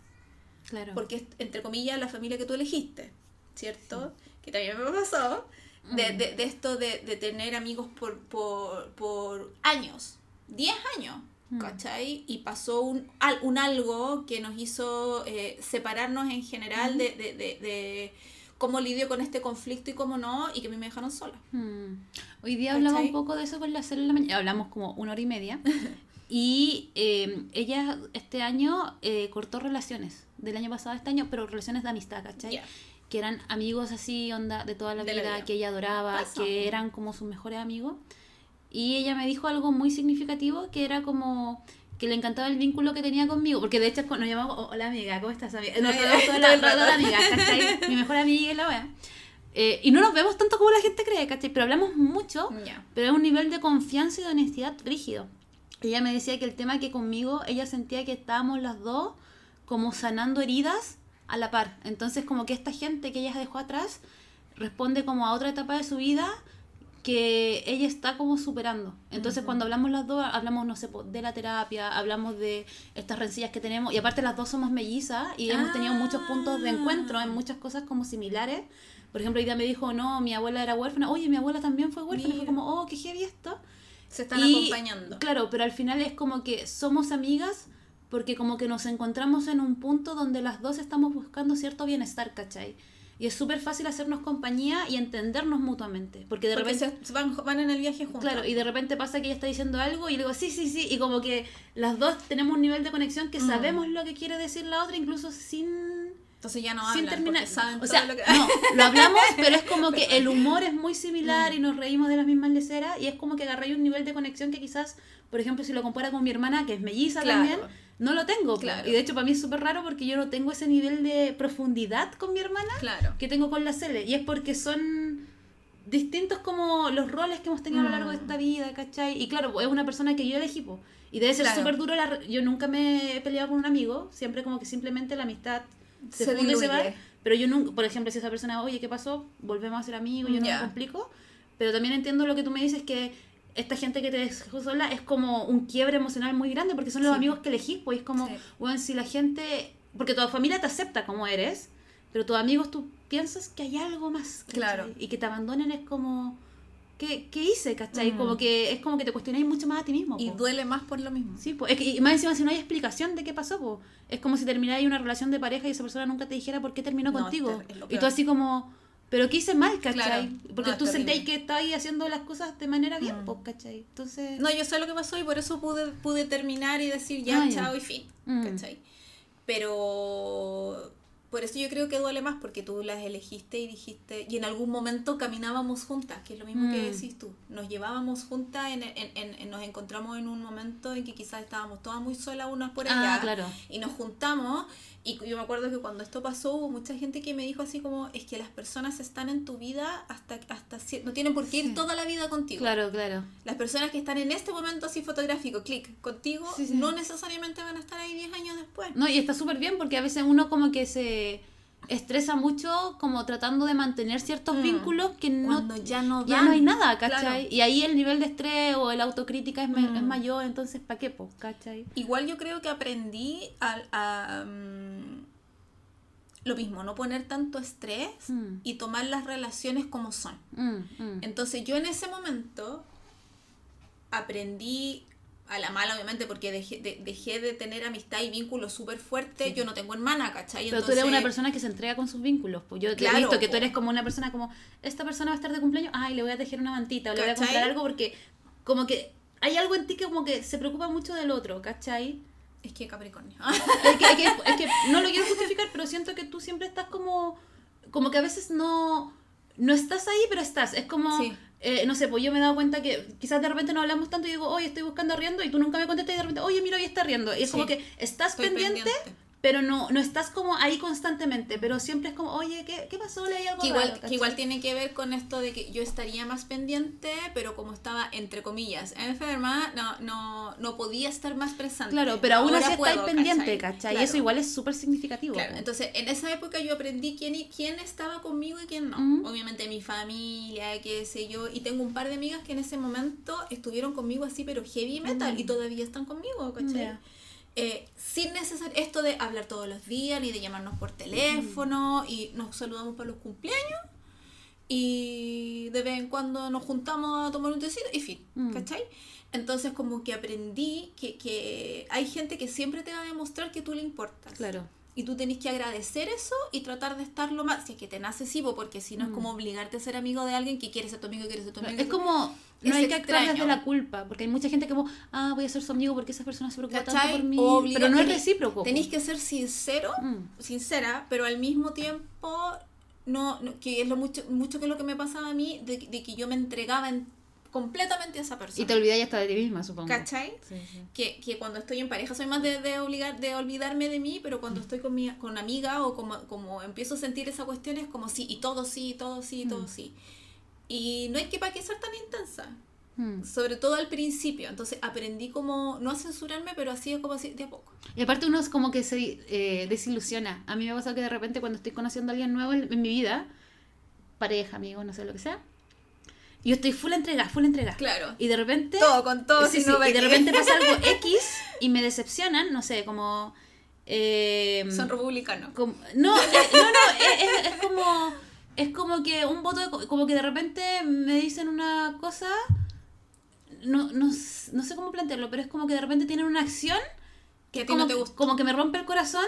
Claro. Porque es, entre comillas, la familia que tú elegiste, ¿cierto? Que también me pasó. De, mm. de, de esto de, de, tener amigos por, por, por años, 10 años, mm. ¿cachai? Y pasó un, un algo que nos hizo eh, separarnos en general de, de cómo lidio con este conflicto y cómo no, y que a mí me dejaron sola. Hmm. Hoy día hablamos un poco de eso con la célula mañana, hablamos como una hora y media, [LAUGHS] y eh, ella este año eh, cortó relaciones, del año pasado a este año, pero relaciones de amistad, ¿cachai? Que eran amigos así, onda, de toda la, vida, que ella adoraba, que eran como sus mejores amigos. Y ella me dijo algo muy significativo, que era como que le encantaba el vínculo que tenía conmigo, porque de hecho nos llamamos, hola amiga, ¿cómo estás amiga? Nos toda la, la amiga, ¿cachai? Mi mejor amiga y la wea. Eh, y no nos vemos tanto como la gente cree, ¿cachai? Pero hablamos mucho, pero es un nivel de confianza y de honestidad rígido. Ella me decía que el tema que conmigo, ella sentía que estábamos las dos como sanando heridas a la par. Entonces como que esta gente que ella dejó atrás responde como a otra etapa de su vida que ella está como superando. Entonces, cuando hablamos las dos, hablamos, no sé, de la terapia, hablamos de estas rencillas que tenemos, y aparte las dos somos mellizas y hemos tenido muchos puntos de encuentro en muchas cosas como similares. Por ejemplo, ella me dijo, no, mi abuela era huérfana, oye, mi abuela también fue huérfana, fue como, oh, qué heavy esto. Se están acompañando. Claro, pero al final es como que somos amigas porque como que nos encontramos en un punto donde las dos estamos buscando cierto bienestar, ¿cachai? Y es súper fácil hacernos compañía y entendernos mutuamente. Porque de repente. van, van, en el viaje juntos. Claro, y de repente pasa que ella está diciendo algo y le digo, sí, sí, sí. Y como que las dos tenemos un nivel de conexión que mm. sabemos lo que quiere decir la otra, incluso sin. Entonces ya no hablan, sin terminar. o sea, lo no, [LAUGHS] lo hablamos, pero es como que el humor es muy similar mm. y nos reímos de las mismas leceras. Y es como que agarré un nivel de conexión que quizás, por ejemplo, si lo compara con mi hermana, que es melliza también no lo tengo. Claro. Y de hecho para mí es súper raro porque yo no tengo ese nivel de profundidad con mi hermana claro. que tengo con la Cele. Y es porque son distintos como los roles que hemos tenido a lo largo de esta vida, ¿cachai? Y claro, es una persona que yo elegí, y debe ser súper duro. La, yo nunca me he peleado con un amigo, siempre como que simplemente la amistad se, se funde se va. Pero yo nunca, por ejemplo, si esa persona, oye, ¿qué pasó? Volvemos a ser amigos, yo no me complico. Pero también entiendo lo que tú me dices que esta gente que te dejó sola es como un quiebre emocional muy grande porque son los amigos que elegís, pues es como, bueno, si la gente, porque toda familia te acepta como eres, pero tus amigos tú piensas que hay algo más. Claro. Y que te abandonen es como, ¿qué, qué hice? ¿Cachai? Mm. Como que es como que te cuestionáis mucho más a ti mismo. Y duele más por lo mismo. Sí, pues, es que, y más encima si no hay explicación de qué pasó, pues, es como si termináis una relación de pareja y esa persona nunca te dijera por qué terminó contigo. y tú así como pero ¿qué hice mal, ¿cachai? Porque tú sentéis que estáis haciendo las cosas de manera bien, mm. pues, ¿cachai? Entonces... No, yo sé lo que pasó y por eso pude, pude terminar y decir ya, ah, chao y fin, mm. ¿cachai? Pero por eso yo creo que duele más porque tú las elegiste y dijiste, y en algún momento caminábamos juntas, que es lo mismo que mm. decís tú. Nos llevábamos juntas, en, en, en, nos encontramos en un momento en que quizás estábamos todas muy solas unas por ah, allá. Y nos juntamos. Y yo me acuerdo que cuando esto pasó hubo mucha gente que me dijo así como, es que las personas están en tu vida hasta, hasta no tienen por qué ir toda la vida contigo. Claro, claro. Las personas que están en este momento así fotográfico, clic, contigo, no necesariamente van a estar ahí 10 años después. No, y está súper bien porque a veces uno como que se estresa mucho como tratando de mantener ciertos mm. vínculos que no ya no ya no hay nada ¿cachai? y ahí el nivel de estrés o la autocrítica es, mm. mayor entonces ¿para qué po? ¿cachai? igual yo creo que aprendí a, mm, lo mismo no poner tanto estrés y tomar las relaciones como son entonces yo en ese momento aprendí a la mala, obviamente, porque dejé de, dejé de tener amistad y vínculos súper fuertes. Yo no tengo hermana, ¿cachai? Pero tú eres una persona que se entrega con sus vínculos. Pues yo claro, he visto que tú eres como una persona como, esta persona va a estar de cumpleaños, ay, le voy a tejer una mantita o le voy a comprar algo porque como que hay algo en ti que como que se preocupa mucho del otro, ¿cachai? Es que Capricornio. [LAUGHS] Es que, es que- [LAUGHS] es que no lo quiero justificar, pero siento que tú siempre estás como. Como que a veces no. No estás ahí, pero estás. Es como. Sí. Eh, no sé, pues yo me he dado cuenta que quizás de repente no hablamos tanto y digo, oye, estoy buscando riendo y tú nunca me contestas y de repente, oye, mira, hoy está riendo. Y es Sí. como que estás pendiente, pero no, no estás como ahí constantemente, pero siempre es como, oye, ¿qué, qué pasó? ¿Le hay algo Que igual, raro?", que igual tiene que ver con esto de que yo estaría más pendiente, pero como estaba, entre comillas, enferma, no, no, no podía estar más presente. Claro, pero aún así estáis pendiente, ¿cachai? Y Claro. eso igual es súper significativo. Claro, entonces en esa época yo aprendí quién, y- quién estaba conmigo y quién no. Obviamente mi familia, qué sé yo, y tengo un par de amigas que en ese momento estuvieron conmigo así, pero heavy metal, y todavía están conmigo, ¿cachai? Ya. Eh, sin necesario esto de hablar todos los días, ni de llamarnos por teléfono, y nos saludamos para los cumpleaños, y de vez en cuando nos juntamos a tomar un tecito, y fin, Mm. ¿cachai? Entonces como que aprendí que, que hay gente que siempre te va a demostrar que tú le importas. Claro. Y tú tenés que agradecer eso y tratar de estar lo más. Si es que te nace, sí, po, porque si no es como obligarte a ser amigo de alguien que quiere ser tu amigo, quiere ser tu amigo. Mm. Es como, no hay que actuar desde la culpa, porque hay mucha gente que como, ah, voy a ser su amigo porque esa persona se preocupa tanto ¿Cachai? por mí, Obliga- pero no es recíproco. Tenés que ser sincero, Mm. sincera, pero al mismo tiempo, no, no- que es lo mucho, mucho que es lo que me pasaba a mí, de, de que yo me entregaba en- completamente a esa persona. Y te olvidáis hasta de ti misma, supongo. ¿Cachai? Sí, sí. que, que cuando estoy en pareja soy más de, de obligar de olvidarme de mí, pero cuando estoy con mi con amiga o como, como empiezo a sentir esa cuestión es como sí, y todo sí, todo sí, todo Mm. sí. Y no hay que para qué ser tan intensa, Mm. sobre todo al principio. Entonces aprendí como, no a censurarme, pero así como así de a poco. Y aparte uno es como que se eh, desilusiona. A mí me pasa que de repente cuando estoy conociendo a alguien nuevo en, mi vida, pareja, amigo, no sé lo que sea, yo estoy full entrega, full entrega. Claro. Y de repente... Todo con todo, Sí, sí, no y de repente pasa algo [LAUGHS] X y me decepcionan, no sé, como... eh, Son republicanos. como- no, eh, no, no, es, es- es como... Es como que un voto de... co- Como que de repente me dicen una cosa... No, no, no sé cómo plantearlo, pero es como que de repente tienen una acción Que como, no te gusta. como que me rompe el corazón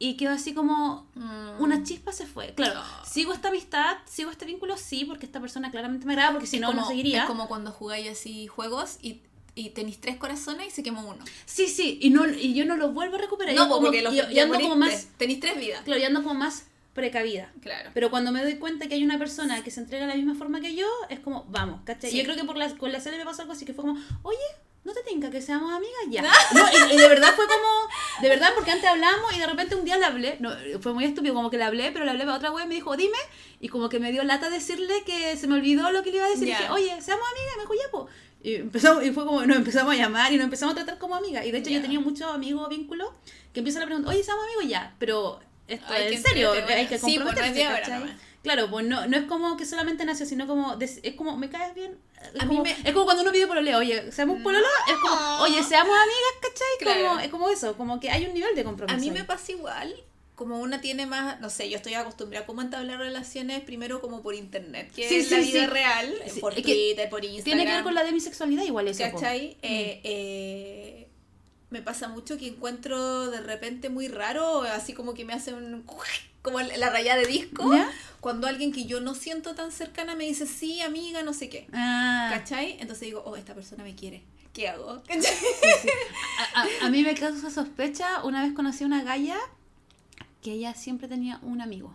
y quedo así como Mm. una chispa se fue. Claro, Oh. sigo esta amistad, sigo este vínculo, sí, porque esta persona claramente me agrada, porque si Es no, como, no seguiría. Es como cuando jugáis así juegos y, y tenéis tres corazones y se quemó uno. Sí, sí, y, no, y yo no lo vuelvo a recuperar. No, yo como, porque los yo, yo ya ando como más, Tenéis tres vidas. claro, yo ando como más precavida. Claro. Pero cuando me doy cuenta que hay una persona que se entrega de la misma forma que yo, es como, vamos, ¿cachai? Sí. Yo creo que por la, con la serie me pasó algo así que fue como, oye, ¿no te tinca que seamos amigas? Ya. [LAUGHS] No, y, y de verdad fue como, de verdad, porque antes hablamos y de repente un día le hablé, no, fue muy estúpido, como que le hablé, pero le hablé para otra web y me dijo, dime, y como que me dio lata decirle que se me olvidó lo que le iba a decir. Y dije, oye, seamos amigas, y me dijo, ya, po. Y, empezamos, y fue como, nos empezamos a llamar y nos empezamos a tratar como amigas. Y de hecho yo tenido muchos amigos vínculos que empiezan a preguntar, oye, ¿seamos amigos? Ya, pero esto es en serio, hay que Sí, pues, comprometerse, nomás. Claro, pues no, no es como que solamente nació, sino como, des- es como, me caes bien. Es, A mí como, me- es como cuando uno pide pololeo, oye, seamos pololo, es como, oye, seamos amigas, ¿cachai? Claro. Como, es como eso, como que hay un nivel de compromiso. A mí ahí. me pasa igual, como una tiene más, no sé, yo estoy acostumbrada como a entablar relaciones primero como por internet, que Sí, es sí, la vida sí. real, por es Twitter, por Instagram. Tiene que ver con la demisexualidad igual eso. ¿Cachai? Eh, eh, me pasa mucho que encuentro de repente muy raro, así como que me hace un... como la rayada de disco, ¿Ya? cuando alguien que yo no siento tan cercana me dice, sí, amiga, no sé qué. Ah, ¿Cachai? Entonces digo, oh, esta persona me quiere. ¿Qué hago? ¿Cachai? a, a- a mí me causa sospecha, una vez conocí a una galla que ella siempre tenía un amigo.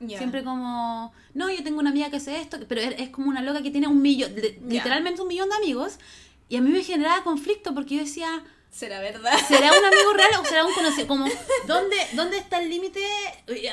Ya. Siempre como, no, yo tengo una amiga que hace esto, pero es es como una loca que tiene un millón, literalmente un millón de amigos. Y a mí me generaba conflicto porque yo decía, ¿Será verdad? ¿será un amigo [LAUGHS] real o será un conocido? Como, ¿dónde, dónde está el límite?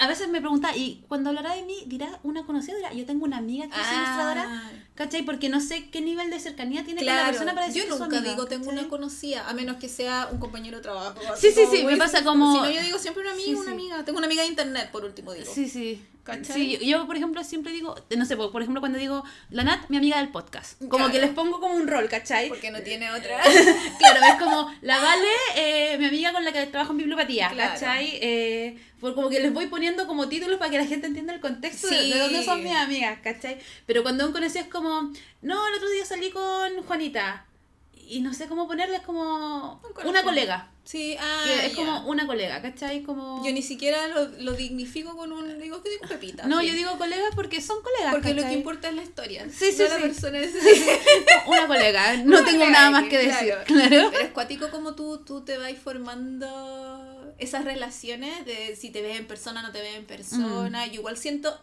A veces me pregunta, ¿y cuando hablará de mí, dirá una conocida? Dirá, yo tengo una amiga que es ilustradora. Ah, ¿Cachai? Porque no sé qué nivel de cercanía tiene con la Claro, persona para decir yo nunca digo tengo ¿cachai? una conocida, a menos que sea un compañero de trabajo. Sí, sí, sí, me pasa como- Si no, yo digo siempre una amiga, Sí, una sí. amiga. Tengo una amiga de internet, por último digo. Sí, sí. ¿Cachai? Sí, yo, por ejemplo, siempre digo, no sé, por ejemplo, cuando digo, la Nat, mi amiga del podcast. Como Claro. que les pongo como un rol, ¿cachai? Porque no tiene otra. [LAUGHS] Claro, es como, la Vale, eh, mi amiga con la que trabajo en bibliopatía, Claro. ¿cachai? Eh, por como que les voy poniendo como títulos para que la gente entienda el contexto de- Sí. de, dónde son mis amigas, ¿cachai? Pero cuando un conocido es como, no, el otro día salí con Juanita. Y no sé cómo ponerles como Un una colega. Sí, ah, que es como una colega, ¿cachai? Como... Yo ni siquiera lo, lo dignifico con un. Digo que digo Pepita. No, sí. yo digo colegas porque son colegas. Porque lo que importa es la historia. Sí, sí, no la sí. persona es- Una colega, [LAUGHS] no Una tengo colega, nada más que claro. decir. Claro. Pero es cuático como tú, tú te vas formando esas relaciones de si te ves en persona, no te ves en persona. Mm. Yo igual siento.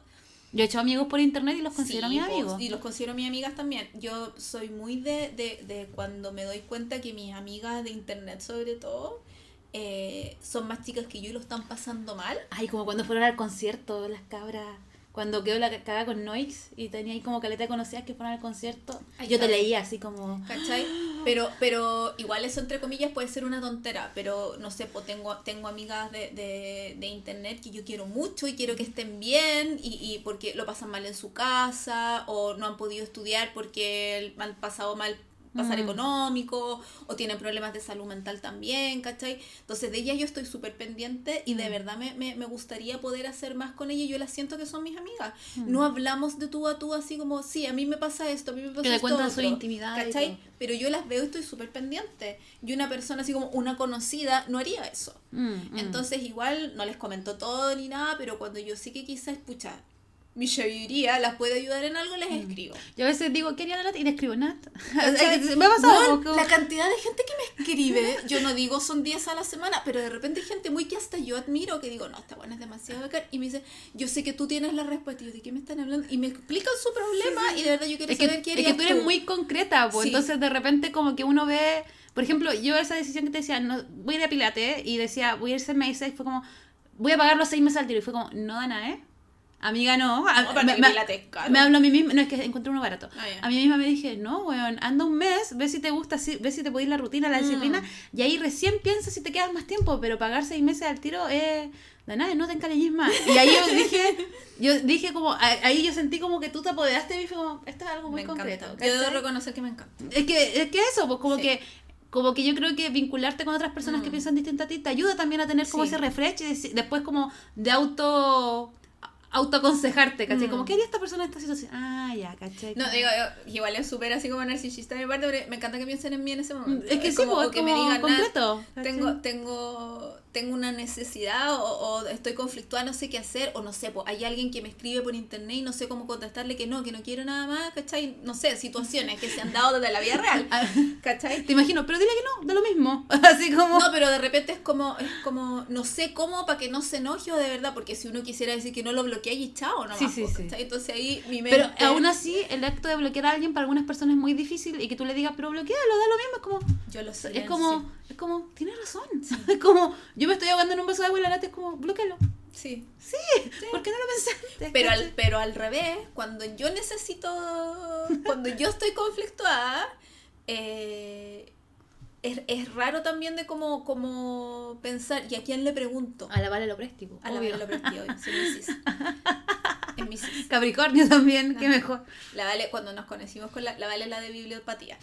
Yo he hecho amigos por internet y los considero Sí, mis amigos. Y los considero mis amigas también. Yo soy muy de, de, de cuando me doy cuenta que mis amigas de internet, sobre todo, eh, son más chicas que yo y lo están pasando mal. Ay, como cuando fueron al concierto, las cabras. Cuando quedó la cagada con Noix y tenía ahí como caleta de conocidas que fueron al concierto. Ay, yo te leía así como. ¿Cachai? Pero, pero igual eso entre comillas puede ser una tontera, pero no sé, tengo, tengo amigas de, de, de internet que yo quiero mucho y quiero que estén bien y, y porque lo pasan mal en su casa o no han podido estudiar porque han pasado mal pasar Mm. económico o tienen problemas de salud mental también, ¿cachai? Entonces de ella yo estoy súper pendiente y de Mm. verdad me, me, me gustaría poder hacer más con ella yo las siento que son mis amigas. Mm. No hablamos de tú a tú así como, sí, a mí me pasa esto, a mí me pasa Que le esto cuentan su otro", intimidad ¿cachai? Pero yo las veo y estoy súper pendiente. Y una persona así como una conocida no haría eso. mm. Entonces igual no les comento todo ni nada, pero cuando yo sé que quizás, escucha, mi sabiduría las puede ayudar en algo, les escribo. Yo a veces digo, quería Nat y le escribo Nat. [LAUGHS] ¿Cachai? [LAUGHS] me ha pasado. Como- La cantidad de gente que me escribe, yo no digo son 10 a la semana, pero de repente hay gente muy que hasta yo admiro, que digo, no, esta buena es demasiado bacán, y me dice, yo sé que tú tienes la respuesta, y yo, ¿de qué me están hablando? Y me explican su problema, y de verdad yo quiero es que, saber qué es que tú eres tú. muy concreta, pues Sí. entonces de repente como que uno ve, por ejemplo, yo esa decisión que te decía, no, voy a ir a Pilates y decía, voy a ir seis meses, y fue como, voy a pagar los seis meses al tiro, y fue como, no, Dana, ¿eh? Amiga, no. A- No, para me, me- me hablo a mí misma, no es que encontré uno barato. Ah. A mí misma me dije, no, weón, anda un mes, ve si te gusta, si- ve si te podéis la rutina, la Mm. disciplina, y ahí recién piensas si te quedas más tiempo, pero pagar seis meses al tiro es... De nada, no te encariñes más. Y ahí yo dije, [LAUGHS] yo dije como, ahí yo sentí como que tú te apoderaste de mí, fue como, esto es algo muy me concreto. encanta. Yo debo reconocer que me encanta. Es que, es que eso, pues como Sí. que como que yo creo que vincularte con otras personas que Mm. piensan distinto a ti te ayuda también a tener como Sí. ese refresh y después como de auto autoaconsejarte, ¿cachai? Mm. Como, ¿qué haría esta persona en esta situación? Ah, ya, ¿cachai? No, digo, yo- igual es súper así como narcisista de mi parte, pero me encanta que piensen en mí en ese momento. es que sí, como, pues, o que como me digan, "Nat, completo. ¿cachai? tengo, tengo, tengo una necesidad o, o estoy conflictuada, no sé qué hacer, o no sé, pues hay alguien que me escribe por internet y no sé cómo contestarle que no, que no quiero nada más, ¿cachai? No sé, situaciones que se han dado desde la vida real, [LAUGHS] Ah, ¿cachai? Te imagino, pero dile que no, de lo mismo. [LAUGHS] Así como... No, pero de repente es como, es como, no sé cómo para que no se enoje o de verdad, porque si uno quisiera decir que no lo bloquea y chao, no Sí, sí, sí. Entonces ahí mi mente... Pero aún así, el acto de bloquear a alguien para algunas personas es muy difícil y que tú le digas, pero bloquealo, da lo mismo, es como... yo lo sé. Es como, es como, tienes razón. [LAUGHS] Es como, yo me estoy ahogando en un vaso de agua y la lata es como, bloquealo. Sí. Sí, ¿por qué no lo pensaste? [LAUGHS] Pero al, pero al revés, cuando yo necesito, cuando yo estoy conflictuada, eh, es, es raro también de como, como pensar, ¿y a quién le pregunto? A la Vale lo préstico. A la. Vale lo mi sis. [LAUGHS] Es mi sis. Capricornio también, qué mejor. La Vale, cuando nos conocimos con la, la Vale la de bibliopatía.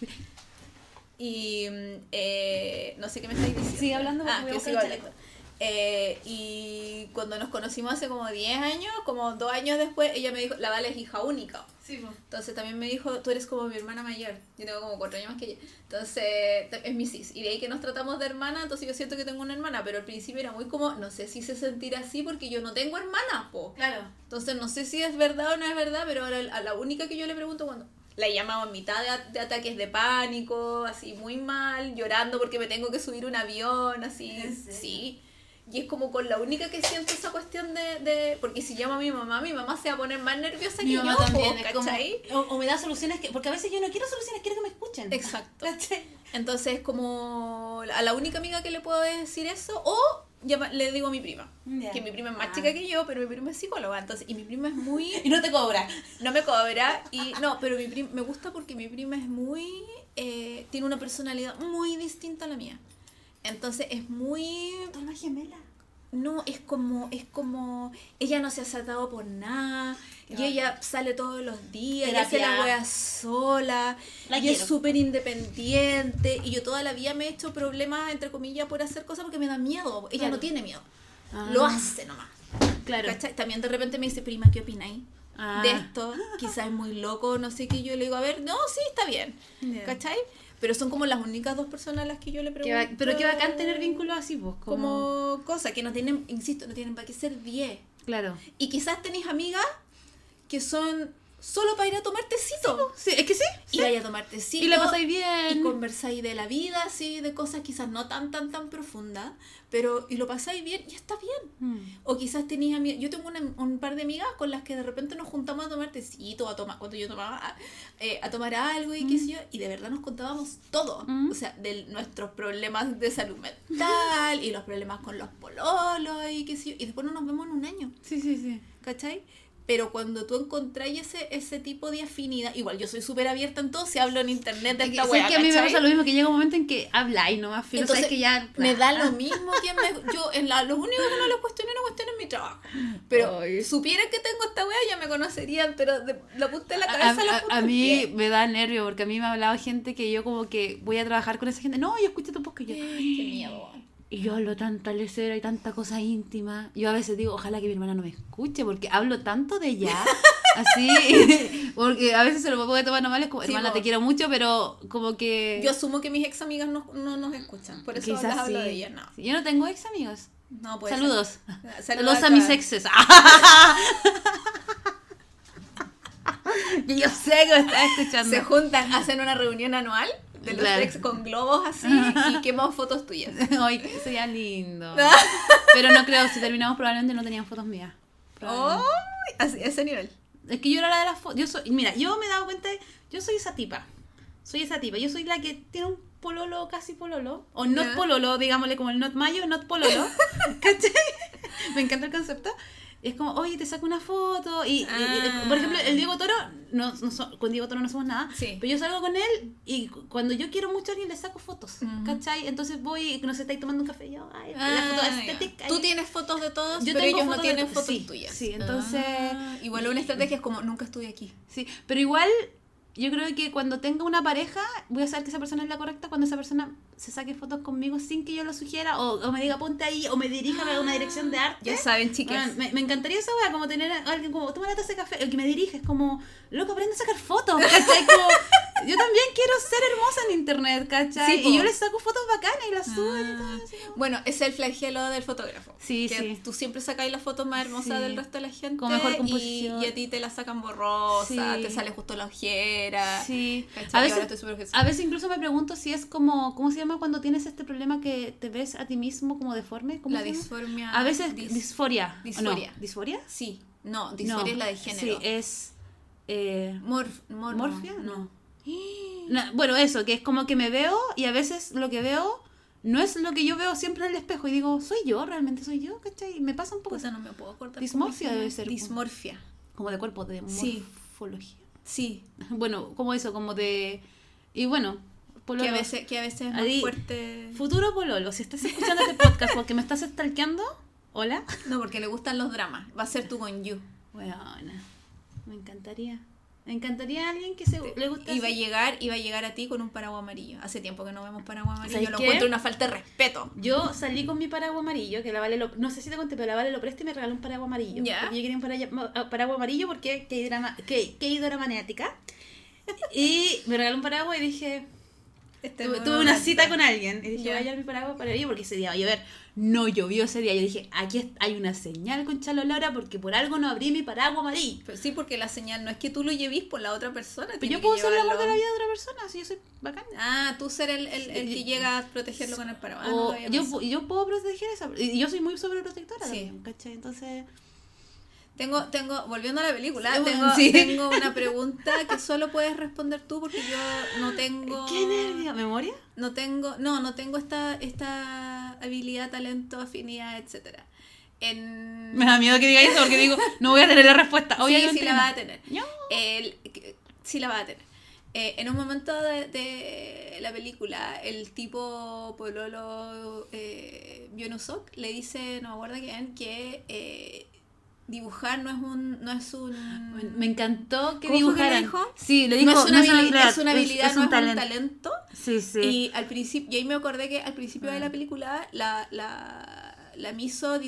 Y mm, eh, no sé qué me estáis diciendo. Sigue hablando porque Ah, voy a que buscar sigo el hablando. Eh, y cuando nos conocimos hace como 10 años, como dos años después, ella me dijo, la Vale es hija única. Sí, pues. Entonces también me dijo, tú eres como mi hermana mayor. Yo tengo como cuatro años más que ella. Entonces es mi sis. Y de ahí que nos tratamos de hermana, entonces yo siento que tengo una hermana. Pero al principio era muy como, no sé si se sentirá así porque yo no tengo hermana, po. Claro. Entonces no sé si es verdad o no es verdad, pero ahora a la única que yo le pregunto cuando la en mitad de, de ataques de pánico, así muy mal, llorando porque me tengo que subir un avión, así, sí. Y es como con la única que siento esa cuestión de, de... Porque si llamo a mi mamá, mi mamá se va a poner más nerviosa Mi que mamá yo, también es como, ¿cachai? o, o me da soluciones que, porque a veces yo no quiero soluciones, quiero que me escuchen. Exacto. [LAUGHS] ¿Cachai? Entonces como a la única amiga que le puedo decir eso, o llama- le digo a mi prima. Que mi prima es más Ah. chica que yo, pero mi prima es psicóloga, entonces, y mi prima es muy [LAUGHS] Y no te cobra. no me cobra y no pero mi prima me gusta porque mi prima es muy eh, tiene una personalidad muy distinta a la mía entonces es muy Tu alma gemela. no es como es como ella no se ha saltado por nada y ella sale todos los días y hace la wea sola La y quiero. es súper independiente y yo toda la vida me he hecho problemas entre comillas por hacer cosas porque me da miedo ella Claro. no tiene miedo Ah. lo hace nomás Claro. ¿Cachai? también de repente me dice prima ¿qué opináis? Ah. de esto, quizás es muy loco, no sé qué, yo le digo, a ver, no, sí, está bien, Ya. ¿cachai? Pero son como las únicas dos personas a las que yo le Qué pregunto. ba- pero qué bacán tener vínculos así, pues. Como... Como cosas que no tienen, insisto, no tienen para qué ser 10. Claro. Y quizás tenéis amigas que son solo para ir a tomar tecito. Sí, es que sí. Y sí. vaya a tomar tecito. Y la pasáis bien. Y conversáis de la vida, así, de cosas quizás no tan, tan, tan profundas. Pero, y lo pasáis bien y está bien. Mm. O quizás tenéis amigas. Yo tengo una- un par de amigas con las que de repente nos juntamos a tomar tecito, a tomar, cuando yo tomaba, eh, a tomar algo y qué sé yo, y de verdad nos contábamos todo. Mm. O sea, de nuestros problemas de salud mental y los problemas con los pololos y qué sé yo. Y después no nos vemos en un año, Sí, sí, sí. ¿cachai? Pero cuando tú encontráis ese, ese tipo de afinidad, igual yo soy súper abierta en todo, si hablo en internet de Es que, esta ¿sabes wea, que a mí me pasa lo mismo que llega un momento en que habláis nomás, filo, Entonces, sabes que ya... Me da lo mismo quien me... Yo, en la, lo único que no les cuestiono, no cuestiono es mi trabajo. Pero Ay. supieran que tengo esta wea, ya me conocerían, pero de la punta de la A, cabeza a, la a- punta a del mí me da nervio porque a mí me ha hablado gente que yo como que voy a trabajar con esa gente. No, yo escucho tu podcast. Yo, Qué miedo. Y yo hablo tanta lecera y tanta cosa íntima. Yo a veces digo, ojalá que mi hermana no me escuche porque hablo tanto de ella. [LAUGHS] así, [LAUGHS] porque a veces se lo puede tomar normal. Es como, Sí, hermana, te quiero mucho, pero como que... Yo asumo que mis ex amigas no, no nos escuchan, por eso les hablo de ellas, no. Sí, Yo no tengo ex amigos. No, puede Saludos. ser. Saludos a acá. mis exes. Que [LAUGHS] yo sé que me estás escuchando. Se juntan, hacen una reunión anual de los Claro. ex con globos así y [LAUGHS] queman fotos tuyas. [LAUGHS] Ay, sería lindo. [LAUGHS] Pero no creo, si terminamos probablemente no tenían fotos mías. ¡Ay! Así, ese nivel. Es que yo era la de las fotos. Yo soy, mira, yo me he dado cuenta, yo soy esa tipa. Soy esa tipa. Yo soy la que tiene un pololo, casi pololo. O not Ya. pololo, digámosle como el not mayo, not pololo. ¿Cachai? me encanta el concepto. Es como, oye, te saco una foto. Y, y- y- Ah. por ejemplo, el Diego Toro, no, no so- con Diego Toro no somos nada. Sí. Pero yo salgo con él y cu- cuando yo quiero mucho a alguien le saco fotos. Ujú. ¿Cachai? Entonces voy, no sé, estáis tomando un café y yo, ay, la foto Ah, estética. Tú tienes fotos de todos, Yo pero tengo ellos no tienen fotos Sí, tuyas. sí, entonces- Ah, igual una estrategia es como nunca estuve aquí. Sí, pero igual yo creo que cuando tenga una pareja voy a saber que esa persona es la correcta cuando esa persona se saque fotos conmigo sin que yo lo sugiera o, o me diga ponte ahí o me dirija a una dirección de arte. Ya saben, chicas. Bueno, me, me encantaría esa wea, como tener a alguien como, toma la taza de café, el que me dirige, es como, loco, aprende a sacar fotos, ¿cachai? Como, [LAUGHS] yo también quiero ser hermosa en internet, ¿cachai? Sí, po. y yo les saco fotos bacanas y las subo y Ah. todo así como- Bueno, es el flagelo del fotógrafo. Sí, que sí. Tú siempre sacáis las fotos más hermosas Sí. del resto de la gente. Con mejor y- composición. Y, a ti te la sacan borrosa, Sí. te sale justo la ojera. Sí, ¿cachai? a Y veces, estoy a veces incluso me pregunto si es como, ¿cómo se llama cuando tienes este problema que te ves a ti mismo como deforme? ¿Cómo La llama? disformia. A veces dis- disforia. ¿o disforia. No? ¿Disforia? Sí, no, disforia es la de género. Sí, es... eh, Morf, mor- ¿Morfia? No. No. [GASPS] no, bueno, eso, que es como que me veo y a veces lo que veo no es lo que yo veo siempre en el espejo y digo, ¿soy yo? ¿Realmente soy yo? ¿Cachai? Y me pasa un poco Puta, no me puedo acordar. Dismorfia debe llama. ser. Dismorfia. como de cuerpo, de Sí. morfología. Sí. [LAUGHS] Bueno, como eso, como de... Y bueno, Que a veces, que a veces es más Ahí- fuerte. Futuro Pololo, si estás escuchando este podcast porque me estás stalkeando, hola. No, porque le gustan los dramas. Va a ser tú con You. Bueno, me encantaría. Me encantaría alguien que se le guste Iba a llegar, iba a llegar a ti con un paraguas amarillo. Hace tiempo que no vemos paraguas amarillo. ¿Sabes Lo qué? encuentro una falta de respeto. Yo salí con mi paraguas amarillo, que la Vale lo, no sé si te conté, pero la Vale lo presta y me regaló un paraguas amarillo. Ya. Porque yo quería un para- ah, paraguas amarillo porque que drama, que, maniática. Y me regaló un paraguas y dije, Este tuve, una cita con alguien y dije, voy a mi paraguas para ello porque ese día va a llover. No llovió ese día. Yo dije, aquí hay una señal con Chalo Laura porque por algo no abrí mi paraguas amarillo. Pero sí, porque la señal no es que tú lo lleves por la otra persona. Pero yo puedo ser el amor de la vida de otra persona, así yo soy bacán. Ah, tú ser el, el, que llega a protegerlo con el paraguas. Ah, no yo, yo puedo proteger esa. Y yo soy muy sobreprotectora Sí. también, ¿cachai? Entonces. Tengo, tengo, volviendo a la película, Sí, tengo, sí. tengo una [LAUGHS] pregunta que solo puedes responder tú porque yo no tengo. ¡Qué nervio! ¿Memoria? No tengo, no, no tengo esta, esta habilidad, talento, afinidad, etcétera. En... Me da miedo que diga eso porque digo, no voy a tener la respuesta. Sí, Obviamente sí la no. va a tener. No. El, que- sí la va a tener. Eh, en un momento de, de la película, el tipo Pololo eh, Bionusok le dice, no me acuerdo quién, que eh, dibujar no es un... No es un Me- encantó que ¿Cómo fue que dibujaran. dijo? Sí, le dijo. no es una, habili- habilidad, es una habilidad, es no un es talento. un talento. Sí, sí. Y al principio, y ahí me acordé que al principio de la película la, la, la Miso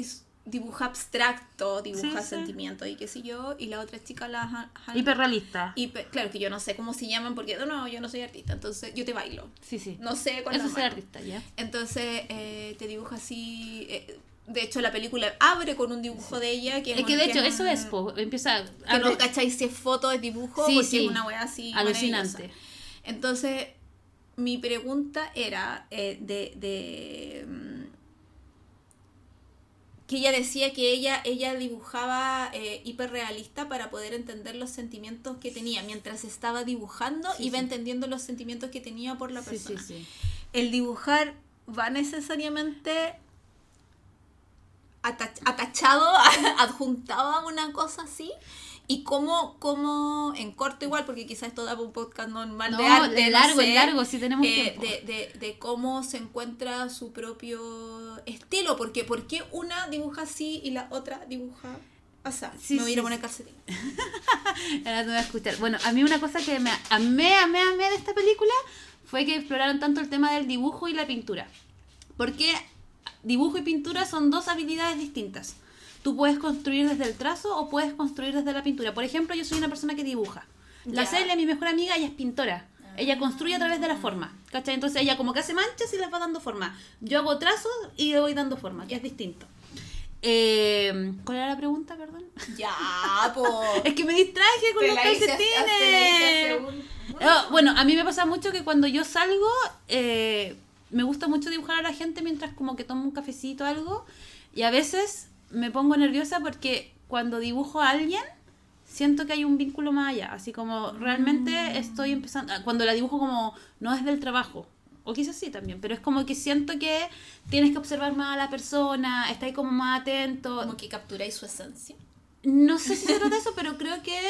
dibuja abstracto, dibuja Sí, sí. sentimientos y qué sé yo, y la otra chica, la Han- Han- Hiperrealista. hiper- claro que yo no sé cómo se llaman porque no, no, yo no soy artista, entonces yo te bailo. Sí, sí. No sé Eso las es artista, ¿ya? Entonces eh, te dibuja así. eh, de hecho, la película abre con un dibujo de ella que Es que de hecho, eso es, po, empieza Que a... no cacháis si es foto, es dibujo, Sí, porque sí. es una wea así. Alucinante. Entonces, mi pregunta era eh, de. de mm, que ella decía que ella, ella dibujaba eh, hiperrealista para poder entender los sentimientos que tenía. Mientras estaba dibujando, Sí, iba sí. entendiendo los sentimientos que tenía por la Sí, persona. sí, sí. el dibujar va necesariamente atach- atachado, [LAUGHS] adjuntado a una cosa así. Y cómo, cómo en corto igual, porque quizás esto da un podcast normal No, de arte. de no largo, sé, en largo, si tenemos eh, de, de, de cómo se encuentra su propio estilo. Porque ¿por qué una dibuja así y la otra dibuja así? Sí, me voy sí, a poner sí. calcetín. [LAUGHS] Ahora te voy a escuchar. Bueno, a mí una cosa que me amé, amé, amé de esta película fue que exploraron tanto el tema del dibujo y la pintura. Porque dibujo y pintura son dos habilidades distintas. Tú puedes construir desde el trazo o puedes construir desde la pintura. Por ejemplo, yo soy una persona que dibuja. La Ya. Celia, mi mejor amiga, ella es pintora. Ella construye a través de la forma. ¿Cachai? Entonces ella como que hace manchas y les va dando forma. Yo hago trazos y le voy dando forma, que es distinto. Eh, ¿Cuál era la pregunta, perdón? Ya, po. [LAUGHS] Es que me distraje con Te los calcetines. Ah, bueno, a mí me pasa mucho que cuando yo salgo, eh, me gusta mucho dibujar a la gente mientras como que tomo un cafecito o algo. Y a veces me pongo nerviosa porque cuando dibujo a alguien, siento que hay un vínculo más allá. Así como realmente estoy empezando, ah, cuando la dibujo como no es del trabajo. O quizás sí también, pero es como que siento que tienes que observar más a la persona, estáis como más atento. Como que capturáis su esencia. No sé si se trata de eso, pero creo que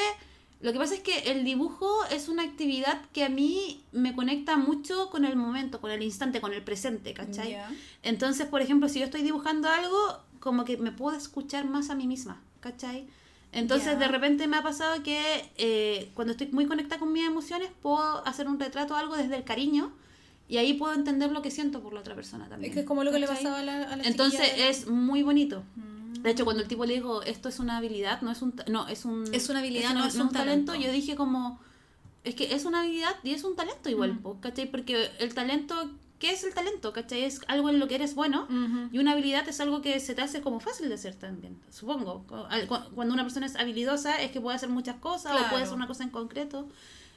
lo que pasa es que el dibujo es una actividad que a mí me conecta mucho con el momento, con el instante, con el presente, ¿cachai? Entonces, por ejemplo, si yo estoy dibujando algo, como que me puedo escuchar más a mí misma, ¿cachai? Entonces, de repente me ha pasado que eh, cuando estoy muy conectada con mis emociones, puedo hacer un retrato o algo desde el cariño y ahí puedo entender lo que siento por la otra persona también. Es que es como lo que le pasaba a la, a la Entonces, de- es muy bonito. Mm. De hecho, cuando el tipo le dijo, esto es una habilidad, no es un... No, es un... Es una habilidad, no es un talento. Yo dije como, es que es una habilidad y es un talento igual, Mm. ¿cachai? Porque el talento, ¿qué es el talento? ¿Cachai? Es algo en lo que eres bueno. Y una habilidad es algo que se te hace como fácil de hacer también, supongo. Cuando una persona es habilidosa es que puede hacer muchas cosas o puede hacer una cosa en concreto.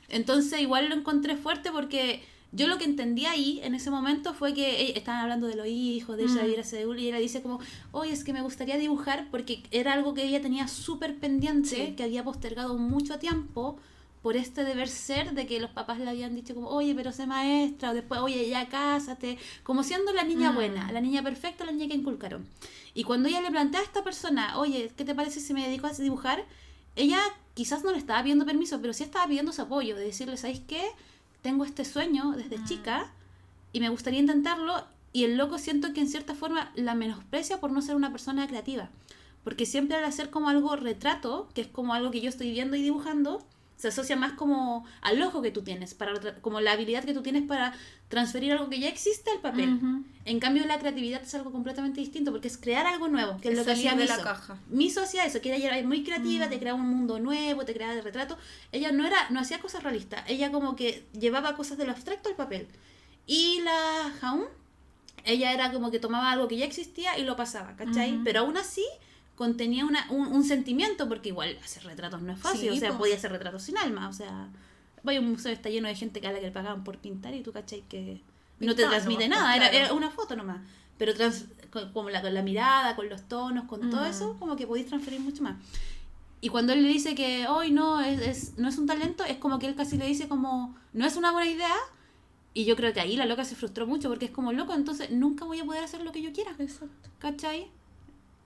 Entonces igual lo encontré fuerte porque yo lo que entendí ahí en ese momento fue que ey, estaban hablando de los hijos, de Mm. Shakira Seúl y ella dice como, oye, es que me gustaría dibujar porque era algo que ella tenía súper pendiente, Sí. que había postergado mucho tiempo por este deber ser de que los papás le habían dicho como, oye, pero sé maestra, o después, oye, ya cásate, como siendo la niña Mm. buena, la niña perfecta, la niña que inculcaron. Y cuando ella le plantea a esta persona, oye, ¿qué te parece si me dedico a dibujar? Ella quizás no le estaba pidiendo permiso, pero sí estaba pidiendo su apoyo, de decirle, ¿sabéis qué? Tengo este sueño desde Mm. chica y me gustaría intentarlo. Y el loco siento que en cierta forma la menosprecia por no ser una persona creativa. Porque siempre al hacer como algo retrato, que es como algo que yo estoy viendo y dibujando, se asocia más como al ojo que tú tienes, para como la habilidad que tú tienes para transferir algo que ya existe al papel. En cambio, la creatividad es algo completamente distinto, porque es crear algo nuevo, que es, Es lo que hacía de la Miso. caja. Miso hacía eso, que ella era muy creativa, Mm. te creaba un mundo nuevo, te creaba el retrato. Ella no era, no hacía cosas realistas, ella como que llevaba cosas de lo abstracto al papel. Y la Jaun, ella era como que tomaba algo que ya existía y lo pasaba, ¿cachai? Ujú. Pero aún así contenía una, un, un sentimiento, porque igual hacer retratos no es fácil, Sí, o sea, po. podía hacer retratos sin alma, o sea, vaya un museo está lleno de gente que a la que le pagaban por pintar y tú, ¿cachai? Que no te transmite pues, nada, era, claro. era una foto nomás. Pero trans, con, como la, con la mirada, con los tonos, con todo Mm. eso, como que podéis transferir mucho más. Y cuando él le dice que hoy no es, es- no es un talento, es como que él casi le dice como, no es una buena idea. Y yo creo que ahí la loca se frustró mucho porque es como, loco, entonces nunca voy a poder hacer lo que yo quiera. Exacto. ¿Cachai?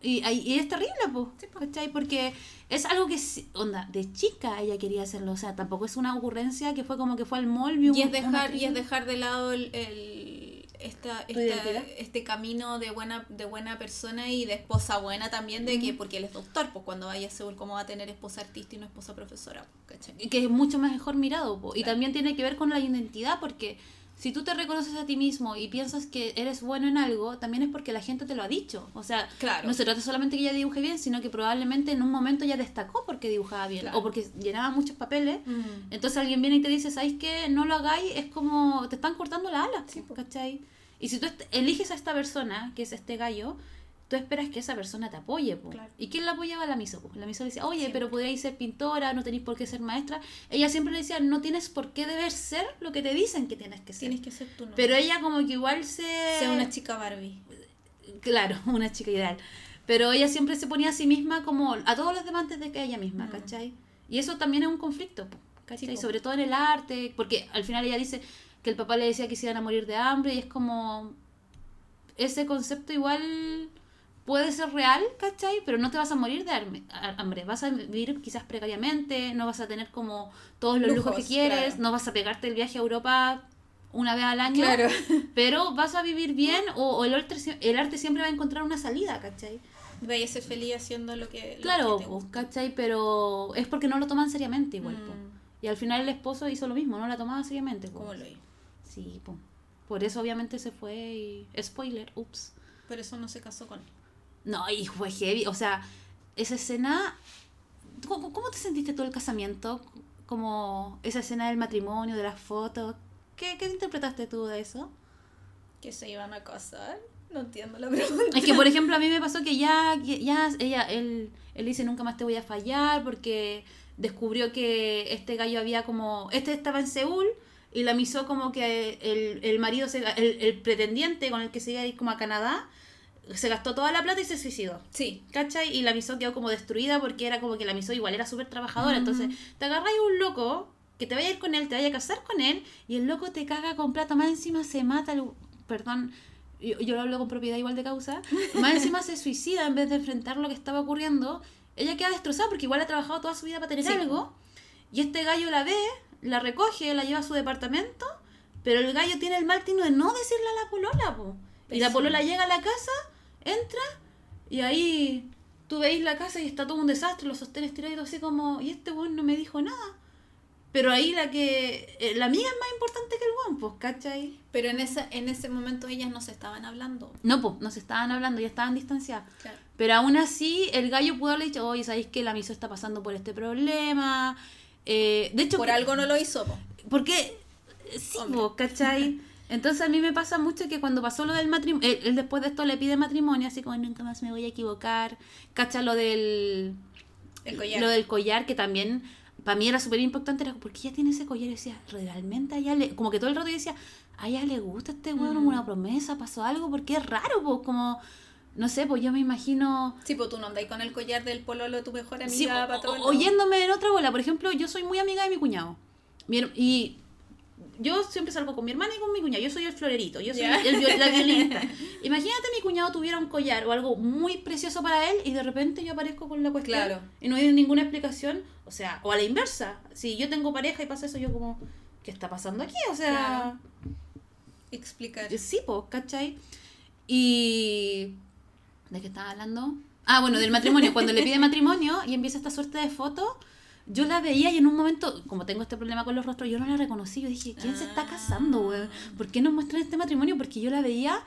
Y, y es terrible, po, ¿cachai? Porque es algo que, onda, de chica ella quería hacerlo. O sea, tampoco es una ocurrencia que fue como que fue al mall, vio Y es dejar, y es dejar de lado el, el- esta, ¿Tu esta- este camino de buena, de buena persona y de esposa buena también, de que, porque él es doctor, pues cuando vaya a Seúl, ¿cómo va a tener esposa artista y no esposa profesora? ¿cachai? Y que es mucho más mejor mirado. po. Y también tiene que ver con la identidad porque si tú te reconoces a ti mismo y piensas que eres bueno en algo, también es porque la gente te lo ha dicho. O sea, Claro. no se trata solamente que ella dibuje bien, sino que probablemente en un momento ya destacó porque dibujaba bien Claro. o porque llenaba muchos papeles. Mm. Entonces alguien viene y te dice, ¿sabes qué? No lo hagáis, es como te están cortando la ala, Sí. ¿cachai? Y si tú eliges a esta persona, que es este gallo, tú esperas que esa persona te apoye, po. Claro. ¿Y quién la apoyaba? La miso, po. La miso le decía, oye, Siempre. pero podríais ser pintora, no tenéis por qué ser maestra. Ella siempre le decía, no tienes por qué deber ser lo que te dicen que tienes que ser. Tienes que ser tú, ¿no? Pero ella como que igual se... Sea una chica Barbie. Claro, [LAUGHS] una chica ideal. Pero ella siempre se ponía a sí misma como a todos los demás de que ella misma, Mm. ¿cachai? Y eso también es un conflicto, po, ¿cachai? Sí. Sobre todo en el arte, porque al final ella dice que el papá le decía que se iban a morir de hambre y es como... Ese concepto igual puede ser real, ¿cachai? Pero no te vas a morir de hambre. Vas a vivir quizás precariamente, no vas a tener como todos los lujos, que quieres, claro. no vas a pegarte el viaje a Europa una vez al año Claro. [LAUGHS] pero vas a vivir bien o, o el, arte, el arte siempre va a encontrar una salida, ¿cachai? Vaya a ser feliz haciendo lo que. lo Claro, que te gusta. ¿cachai? Pero es porque no lo toman seriamente igual, po. Mm. Y al final el esposo hizo lo mismo, no la tomaba seriamente, po. ¿Cómo lo hizo? Sí, po. Por eso obviamente se fue y... Spoiler, ups. Por eso no se casó con él. No, y fue heavy, o sea, esa escena... ¿Cómo, cómo te sentiste todo el casamiento? Como esa escena del matrimonio, de las fotos. ¿Qué, qué interpretaste tú de eso? ¿Que se iban a casar? No entiendo la pregunta. Es que, por [LAUGHS] ejemplo, a mí me pasó que ya, ya ella, él, él dice nunca más te voy a fallar porque descubrió que este gallo había como, este estaba en Seúl y la misó como que el, el marido, se, el, el pretendiente con el que se iba a ir como a Canadá, se gastó toda la plata y se suicidó. Sí. ¿Cachai? Y la misó quedó como destruida porque era como que la misó igual era súper trabajadora. Entonces, te agarráis un loco que te vaya a ir con él, te vaya a casar con él, y el loco te caga con plata, más encima se mata, el- perdón, yo, yo lo hablo con propiedad igual de causa, más [LAUGHS] encima se suicida en vez de enfrentar lo que estaba ocurriendo, ella queda destrozada porque igual ha trabajado toda su vida para tener Sí. algo, y este gallo la ve, la recoge, la lleva a su departamento, pero el gallo tiene el mal tino de no decirle a la polola, po. Y la polola llega a la casa, entra, y ahí tú veis la casa y está todo un desastre, los sostenes tirados así como, y este weón no me dijo nada. Pero ahí la que, eh, la amiga es más importante que el weón, pues, ¿cachai? Pero en ese, en ese momento ellas no se estaban hablando. No, pues, no se estaban hablando, ya estaban distanciadas. Claro. Pero aún así, el gallo pudo haberle dicho, oye, ¿sabéis que la miso está pasando por este problema? Eh, de hecho, Por algo no lo hizo, po. Porque, sí, po, ¿cachai? [LAUGHS] Entonces a mí me pasa mucho que cuando pasó lo del matrimonio, él, él después de esto le pide matrimonio, así como nunca más me voy a equivocar, cacha lo del, El collar. lo del collar, que también para mí era súper importante, era porque ella tiene ese collar y decía, realmente a ella le, como que todo el rato yo decía, a ella le gusta este weón, Mm. una promesa, pasó algo, porque es raro, pues como, no sé, pues yo me imagino... Sí, pues tú no andáis con el collar del pololo de tu mejor amiga Sí, para o- oyéndome en otra bola. Por ejemplo, yo soy muy amiga de mi cuñado. Mi y yo siempre salgo con mi hermana y con mi cuñado. Yo soy el florerito, yo soy el, viol- la violinista. [LAUGHS] Imagínate mi cuñado tuviera un collar o algo muy precioso para él y de repente yo aparezco con la cuestión Claro. y no hay ninguna explicación. O sea, o a la inversa. Si yo tengo pareja y pasa eso, yo como, ¿qué está pasando aquí? O sea, Claro. Explicar. Sí, pues, ¿cachai? Y... ¿De qué estaba hablando? Ah, bueno, del matrimonio. Cuando le pide [LAUGHS] matrimonio y empieza esta suerte de fotos, yo la veía y en un momento, como tengo este problema con los rostros, yo no la reconocí. Yo dije, ¿quién se está casando, güey? ¿Por qué nos muestran este matrimonio? Porque yo la veía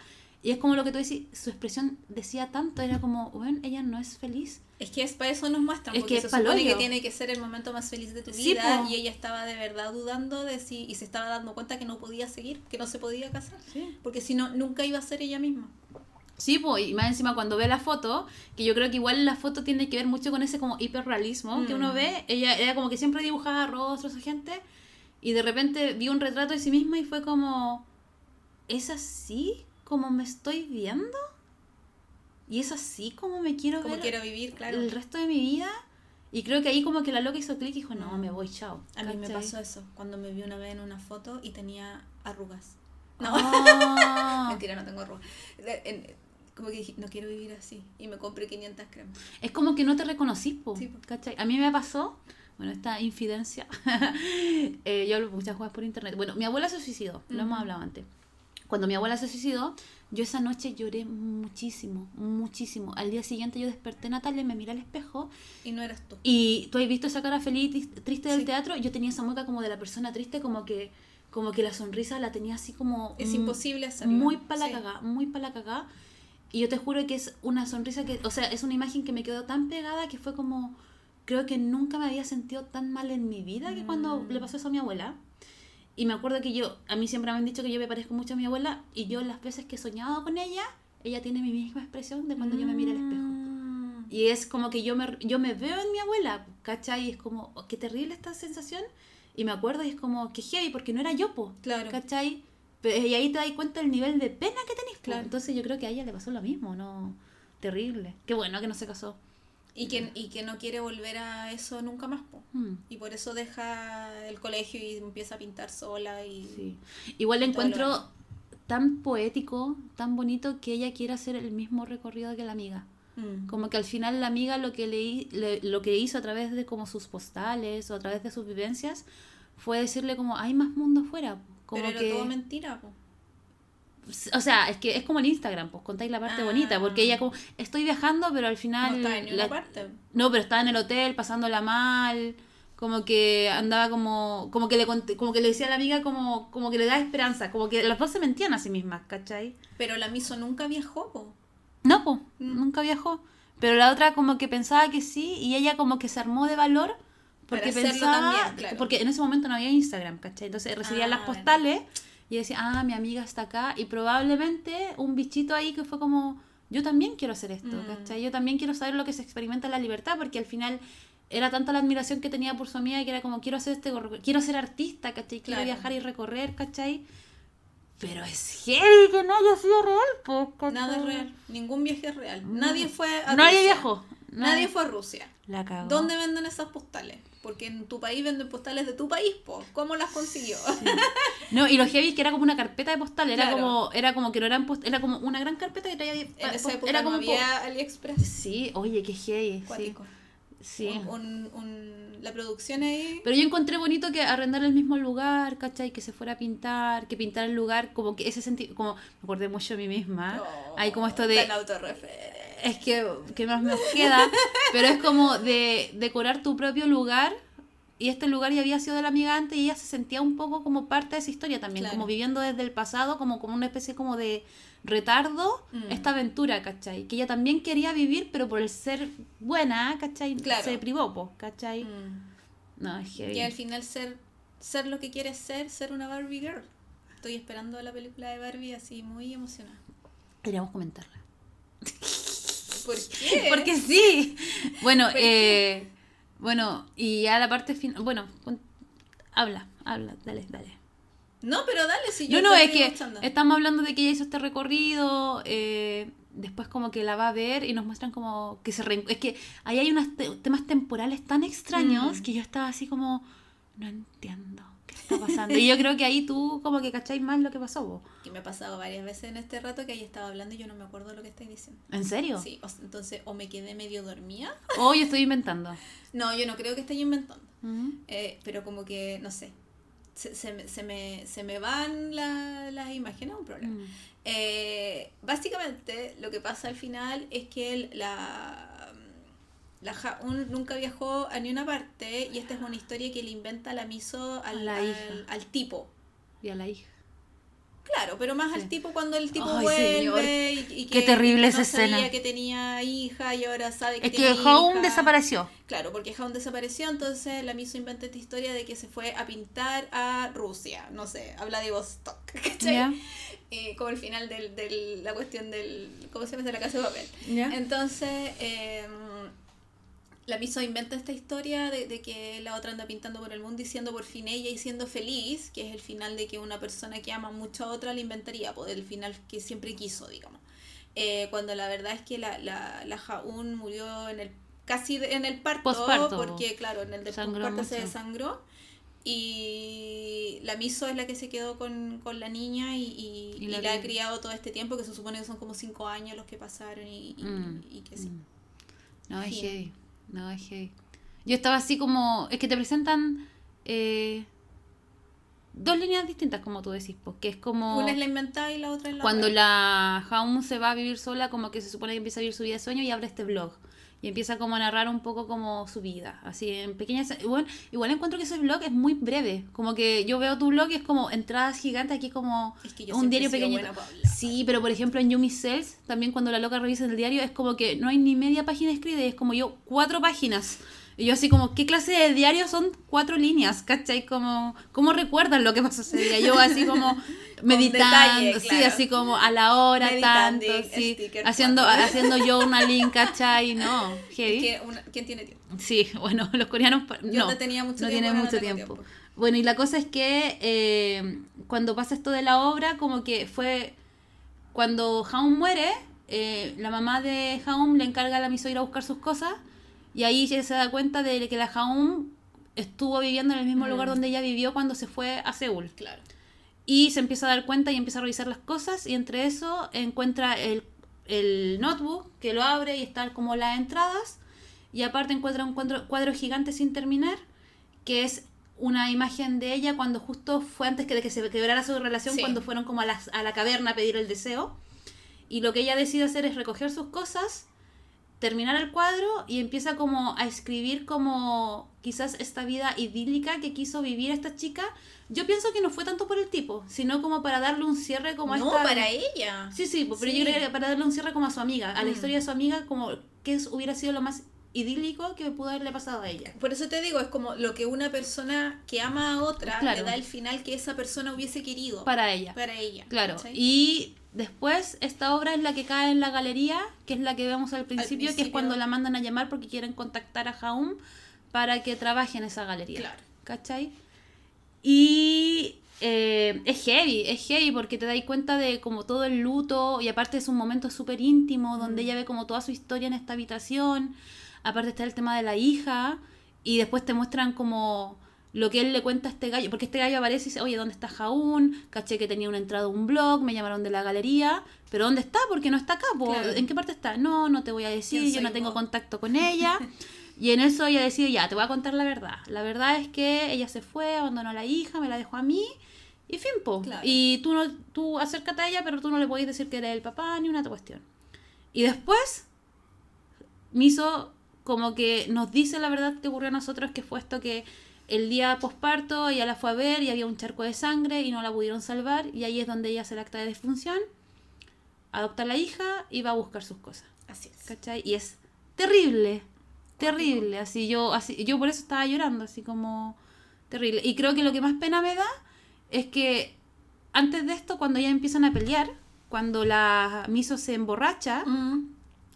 y es como lo que tú decís, su expresión decía tanto, era como, bueno, ella no es feliz. Es que es para eso nos muestran, Es porque que se supone que tiene que ser el momento más feliz de tu Sí, vida po. y ella estaba de verdad dudando de si y se estaba dando cuenta que no podía seguir, que no se podía casar, Sí. porque si no nunca iba a ser ella misma. Sí, pues, y más encima cuando ve la foto, que yo creo que igual la foto tiene que ver mucho con ese como hiperrealismo que uno Mm. ve, ella era como que siempre dibujaba rostros gente y de repente vi un retrato de sí misma y fue como, ¿es así como me estoy viendo? ¿Y es así como me quiero Como ver quiero vivir, claro. el resto de mi vida? Y creo que ahí como que la loca hizo clic y dijo, no, Mm. me voy, chao. A mí me pasó eso, cuando me vi una vez en una foto y tenía arrugas. [LAUGHS] No, Ah. [LAUGHS] mentira, no tengo arrugas. Como que dije, no quiero vivir así. Y me compré 500 cremas. Es como que no te reconocís, po, Sí, po. ¿cachai? A mí me pasó, bueno, esta infidencia, [LAUGHS] eh, yo hablo muchas cosas por internet. Bueno, mi abuela se suicidó, lo hemos hablado antes. Cuando mi abuela se suicidó, yo esa noche lloré muchísimo, muchísimo. Al día siguiente yo desperté Natalia, me miré al espejo Y no eras tú. y tú has visto esa cara feliz y triste del Sí. teatro. Yo tenía esa mueca como de la persona triste, como que como que la sonrisa la tenía así como... Es mm, imposible hacerlo. Muy para la Sí. cagá, muy para la cagá. Y yo te juro que es una sonrisa que, o sea, es una imagen que me quedó tan pegada que fue como, creo que nunca me había sentido tan mal en mi vida que cuando Mm. le pasó eso a mi abuela. Y me acuerdo que yo, a mí siempre me han dicho que yo me parezco mucho a mi abuela y yo las veces que he soñado con ella, ella tiene mi misma expresión de cuando yo me miro al espejo. Mm. Y es como que yo me, yo me veo en mi abuela, ¿cachai? Y es como, oh, qué terrible esta sensación. Y me acuerdo y es como, qué heavy, porque no era yo, po. Claro. ¿Cachai? Pero- y ahí te das cuenta del nivel de pena que tenés. Claro. Entonces yo creo que a ella le pasó lo mismo, ¿no? Terrible. Qué bueno que no se casó. Y que, y que no quiere volver a eso nunca más. po. Mm, Y por eso deja el colegio y empieza a pintar sola. y sí. Igual le lo encuentro tan poético, tan bonito que ella quiera hacer el mismo recorrido que la amiga. Mm. Como que al final la amiga lo que, le, le- lo que hizo a través de como sus postales o a través de sus vivencias fue decirle como hay más mundo afuera. Como Pero era que, todo mentira. po. o sea, es que es como el Instagram, pues contáis la parte Ah. bonita, porque ella como estoy viajando, pero al No final está en ninguna la- parte. No, pero estaba en el hotel pasándola mal, como que andaba como como que le cont- como que le decía a la amiga como como que le da esperanza, como que las dos se mentían a sí mismas, ¿cachai? Pero la Miso nunca viajó. po. No, pues, Mm. nunca viajó. Pero la otra como que pensaba que sí y ella como que se armó de valor porque pensaba también, claro. porque en ese momento no había Instagram, ¿cachai? Entonces recibía Ah, las bueno. postales y decía, "Ah, mi amiga está acá" y probablemente un bichito ahí que fue como yo también quiero hacer esto, Mm. ¿cachai? Yo también quiero saber lo que se experimenta en la libertad porque al final era tanta la admiración que tenía por su amiga que era como quiero hacer este quiero ser artista, ¿cachai? Quiero Claro. viajar y recorrer, ¿cachai? Pero es heavy que no haya sido real, pues. Nada es real. Ningún viaje es real. No. Nadie fue a Nadie viajó. Nadie fue a Rusia. La cagó. ¿Dónde venden esas postales? Porque en tu país venden postales de tu país, po. ¿Cómo las consiguió? No, y lo heavy que era como una carpeta de postal, era Claro. como era como que no eran post- era como una gran carpeta que traía En esa época era no como había AliExpress. Sí, oye, qué heavy, sí. Cuático. Sí. Un- un- un- la producción ahí. Pero yo encontré bonito que arrendar el mismo lugar, ¿cachai? Que se fuera a pintar, que pintar el lugar, como que ese sentido, como me acordé mucho de mí misma. Oh, Hay como esto de, tan. Es que, que más me queda, pero es como de decorar tu propio lugar. Y este lugar ya había sido de la amiga antes y ella se sentía un poco como parte de esa historia también, Claro. como viviendo desde el pasado, como, como una especie como de retardo, Mm. esta aventura, ¿cachai? Que ella también quería vivir, pero por el ser buena, ¿cachai? Claro. Se privó, po, ¿cachai? Mm. No, es heavy. Y al final ser, ser lo que quieres ser, ser una Barbie girl. Estoy esperando la película de Barbie así muy emocionada. Deberíamos comentarla. [LAUGHS] ¿Por [LAUGHS] qué? Porque sí. Bueno, eh, bueno, y ya la parte final, bueno, habla, habla, dale, dale. No, pero dale, si yo No, no, es que escuchando. estamos hablando de que ella hizo este recorrido, eh, después como que la va a ver y nos muestran como que se Es que ahí hay unos te- temas temporales tan extraños Mm. que yo estaba así como, no entiendo está pasando. y yo creo que ahí tú como que cacháis más lo que pasó. vos. Que me ha pasado varias veces en este rato que ahí estaba hablando y yo no me acuerdo lo que estáis diciendo. ¿En serio? Sí, o- entonces o me quedé medio dormida. [LAUGHS] Hoy estoy inventando. No, yo no creo que esté inventando. Eh, pero como que, no sé, se, se, me- se, me, se me van la- las imágenes, es un problema. Mm. Eh, básicamente lo que pasa al final es que el- la, la Ja-un nunca viajó a ni una parte y esta es una historia que le inventa la Miso al, A la al- hija. al tipo. Y a la hija. Claro, pero más Sí. al tipo cuando el tipo Ay, vuelve y, y Qué que terrible no esa sabía escena. que tenía hija y ahora sabe que Es que Home hija. desapareció. Claro, porque Jaun desapareció, entonces la Miso inventa esta historia de que se fue a pintar a Rusia, no sé, a Vladivostok, [LAUGHS] ¿cachai? ¿Ya? Eh, como el final de del, la cuestión del, ¿cómo se llama? De la casa de papel. Entonces, eh, la Miso inventa esta historia de, de que la otra anda pintando por el mundo y siendo por fin ella y siendo feliz, que es el final de que una persona que ama mucho a otra le inventaría, pues el final que siempre quiso, digamos. Eh, cuando la verdad es que la, la, la Jaun murió en el casi en el parto, porque claro, en el de posparto se desangró. Y la Miso es la que se quedó con, con la niña y, y- Y y la la, ha criado todo este tiempo, que se supone que son como cinco años los que pasaron y, y- Mm, y que sí. mm. No, es heavy. No, es heavy. Yo estaba así como. Es que te presentan eh, dos líneas distintas, como tú decís, porque es como. Una es la inventada y la otra es la Cuando la Jaun se va a vivir sola, como que se supone que empieza a vivir su vida de sueño y abre este blog. Y empieza como a narrar un poco como su vida, así en pequeñas... Igual, igual encuentro que ese blog es muy breve, como que yo veo tu blog y es como entradas gigantes, aquí como Es que yo un diario pequeño. Sí, pero por ejemplo en Yumi Cells, también cuando la loca revisa el diario, es como que no hay ni media página escrita, y es como yo, cuatro páginas. Y yo así como, ¿qué clase de diario son cuatro líneas? ¿Cachai? Como, ¿cómo recuerdan lo que pasó ese día? Yo así como [LAUGHS] meditando, detalle, sí, claro. así como a la hora, Meditando, tanto, sí, sticker haciendo, cuatro. haciendo journaling, [LAUGHS] ¿cachai? No, una- ¿Quién tiene tiempo? Sí, [LAUGHS] bueno, los coreanos Yo no, no tenía mucho no tiempo, tienen no mucho tiempo. tiempo. Bueno, y la cosa es que eh, cuando pasa esto de la obra, como que fue cuando Jaun muere, eh, la mamá de Jaun le encarga a la miso ir a buscar sus cosas y ahí ella se da cuenta de que la Jaun estuvo viviendo en el mismo Mm. lugar donde ella vivió cuando se fue a Seúl. Claro. Y se empieza a dar cuenta y empieza a revisar las cosas y entre eso encuentra el, el notebook que lo abre y están como las entradas y aparte encuentra un cuadro, cuadro gigante sin terminar que es una imagen de ella cuando justo fue antes que de que se quebrara su relación Sí. cuando fueron como a, las- a la caverna a pedir el deseo y lo que ella decide hacer es recoger sus cosas terminar el cuadro y empieza como a escribir como quizás esta vida idílica que quiso vivir esta chica. Yo pienso que no fue tanto por el tipo, sino como para darle un cierre como a no, esta... para ella. Sí, sí, pero Sí. yo creo que para darle un cierre como a su amiga, a la Mm. historia de su amiga, como que hubiera sido lo más idílico que pudo haberle pasado a ella. Por eso te digo, es como lo que una persona que ama a otra Claro. le da el final que esa persona hubiese querido Para ella. para ella. Claro, y después esta obra es la que cae en la galería, que es la que vemos al principio, que es cuando la mandan a llamar porque quieren contactar a Jaum para que trabaje en esa galería. Claro. ¿Cachai? Y eh, es heavy, es heavy porque te das cuenta de como todo el luto y aparte es un momento súper íntimo donde ella ve como toda su historia en esta habitación. Aparte está el tema de la hija y después te muestran como lo que él le cuenta a este gallo, porque este gallo aparece y dice, oye, ¿dónde está Jaún? Caché que tenía una entrada a un blog, me llamaron de la galería, pero ¿dónde está? Porque no está acá. Claro. ¿en qué parte está? No, no te voy a decir, ¿Quién yo no tengo contacto con ella. [LAUGHS] Y en eso ella decide, ya, te voy a contar la verdad. La verdad es que ella se fue, abandonó a la hija, me la dejó a mí. Y fin, po. Claro. Y tú, no, tú acércate a ella, pero tú no le podés decir que eres el papá ni una otra cuestión. Y después, Miso como que nos dice la verdad que ocurrió a nosotros, que fue esto que el día posparto ella la fue a ver y había un charco de sangre y no la pudieron salvar. Y ahí es donde ella hace el acta de defunción, adopta a la hija y va a buscar sus cosas. Así es. ¿Cachai? Y es terrible, terrible. Así yo, así, yo por eso estaba llorando, así como terrible. Y creo que lo que más pena me da es que antes de esto, cuando ya empiezan a pelear, cuando la Miso se emborracha, Mm,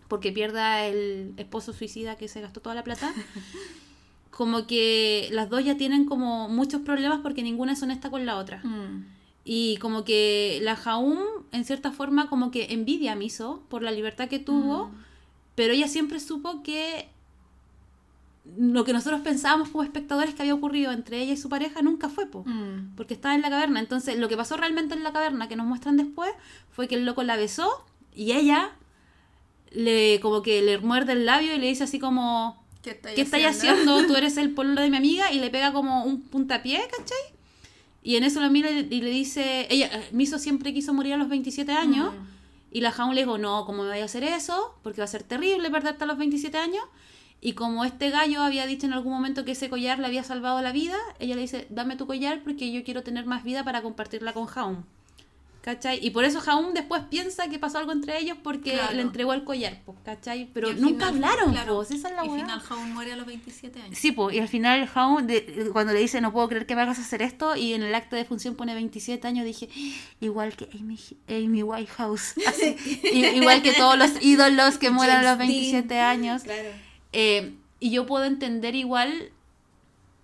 porque pierda el esposo suicida que se gastó toda la plata, [LAUGHS] como que las dos ya tienen como muchos problemas porque ninguna es honesta con la otra. mm. Y como que la Jaum, en cierta forma, como que envidia a Miso por la libertad que tuvo, Mm. pero ella siempre supo que lo que nosotros pensábamos como espectadores que había ocurrido entre ella y su pareja nunca fue, po. Mm. Porque estaba en la caverna. Entonces, lo que pasó realmente en la caverna, que nos muestran después, fue que el loco la besó y ella le como que le muerde el labio y le dice así como, ¿Qué estáis ¿qué estáis haciendo? [LAUGHS] Tú eres el pololo de mi amiga y le pega como un puntapié, ¿cachai? Y en eso lo mira y le dice, ella, eh, Miso siempre quiso morir a los 27 años. Mm. Y la Jaun le dijo, no, ¿cómo me voy a hacer eso? Porque va a ser terrible perderte a los 27 años. Y como este gallo había dicho en algún momento que ese collar le había salvado la vida, ella le dice, dame tu collar porque yo quiero tener más vida para compartirla con Jaun. ¿Cachai? Y por eso Jaun después piensa que pasó algo entre ellos porque Claro. le entregó el collar, pues, ¿cachai? Pero nunca final- hablaron, claro, pues, esa es la Y al final Jaun muere a los 27 años. Sí, pues, y al final Jaun, de- cuando le dice, no puedo creer que me hagas hacer esto, y en el acta de función pone 27 años, dije, igual que Amy, Amy Whitehouse. [LAUGHS] Así, igual que todos los ídolos que mueran a los James 27 Dean. años. Claro. Eh, y yo puedo entender igual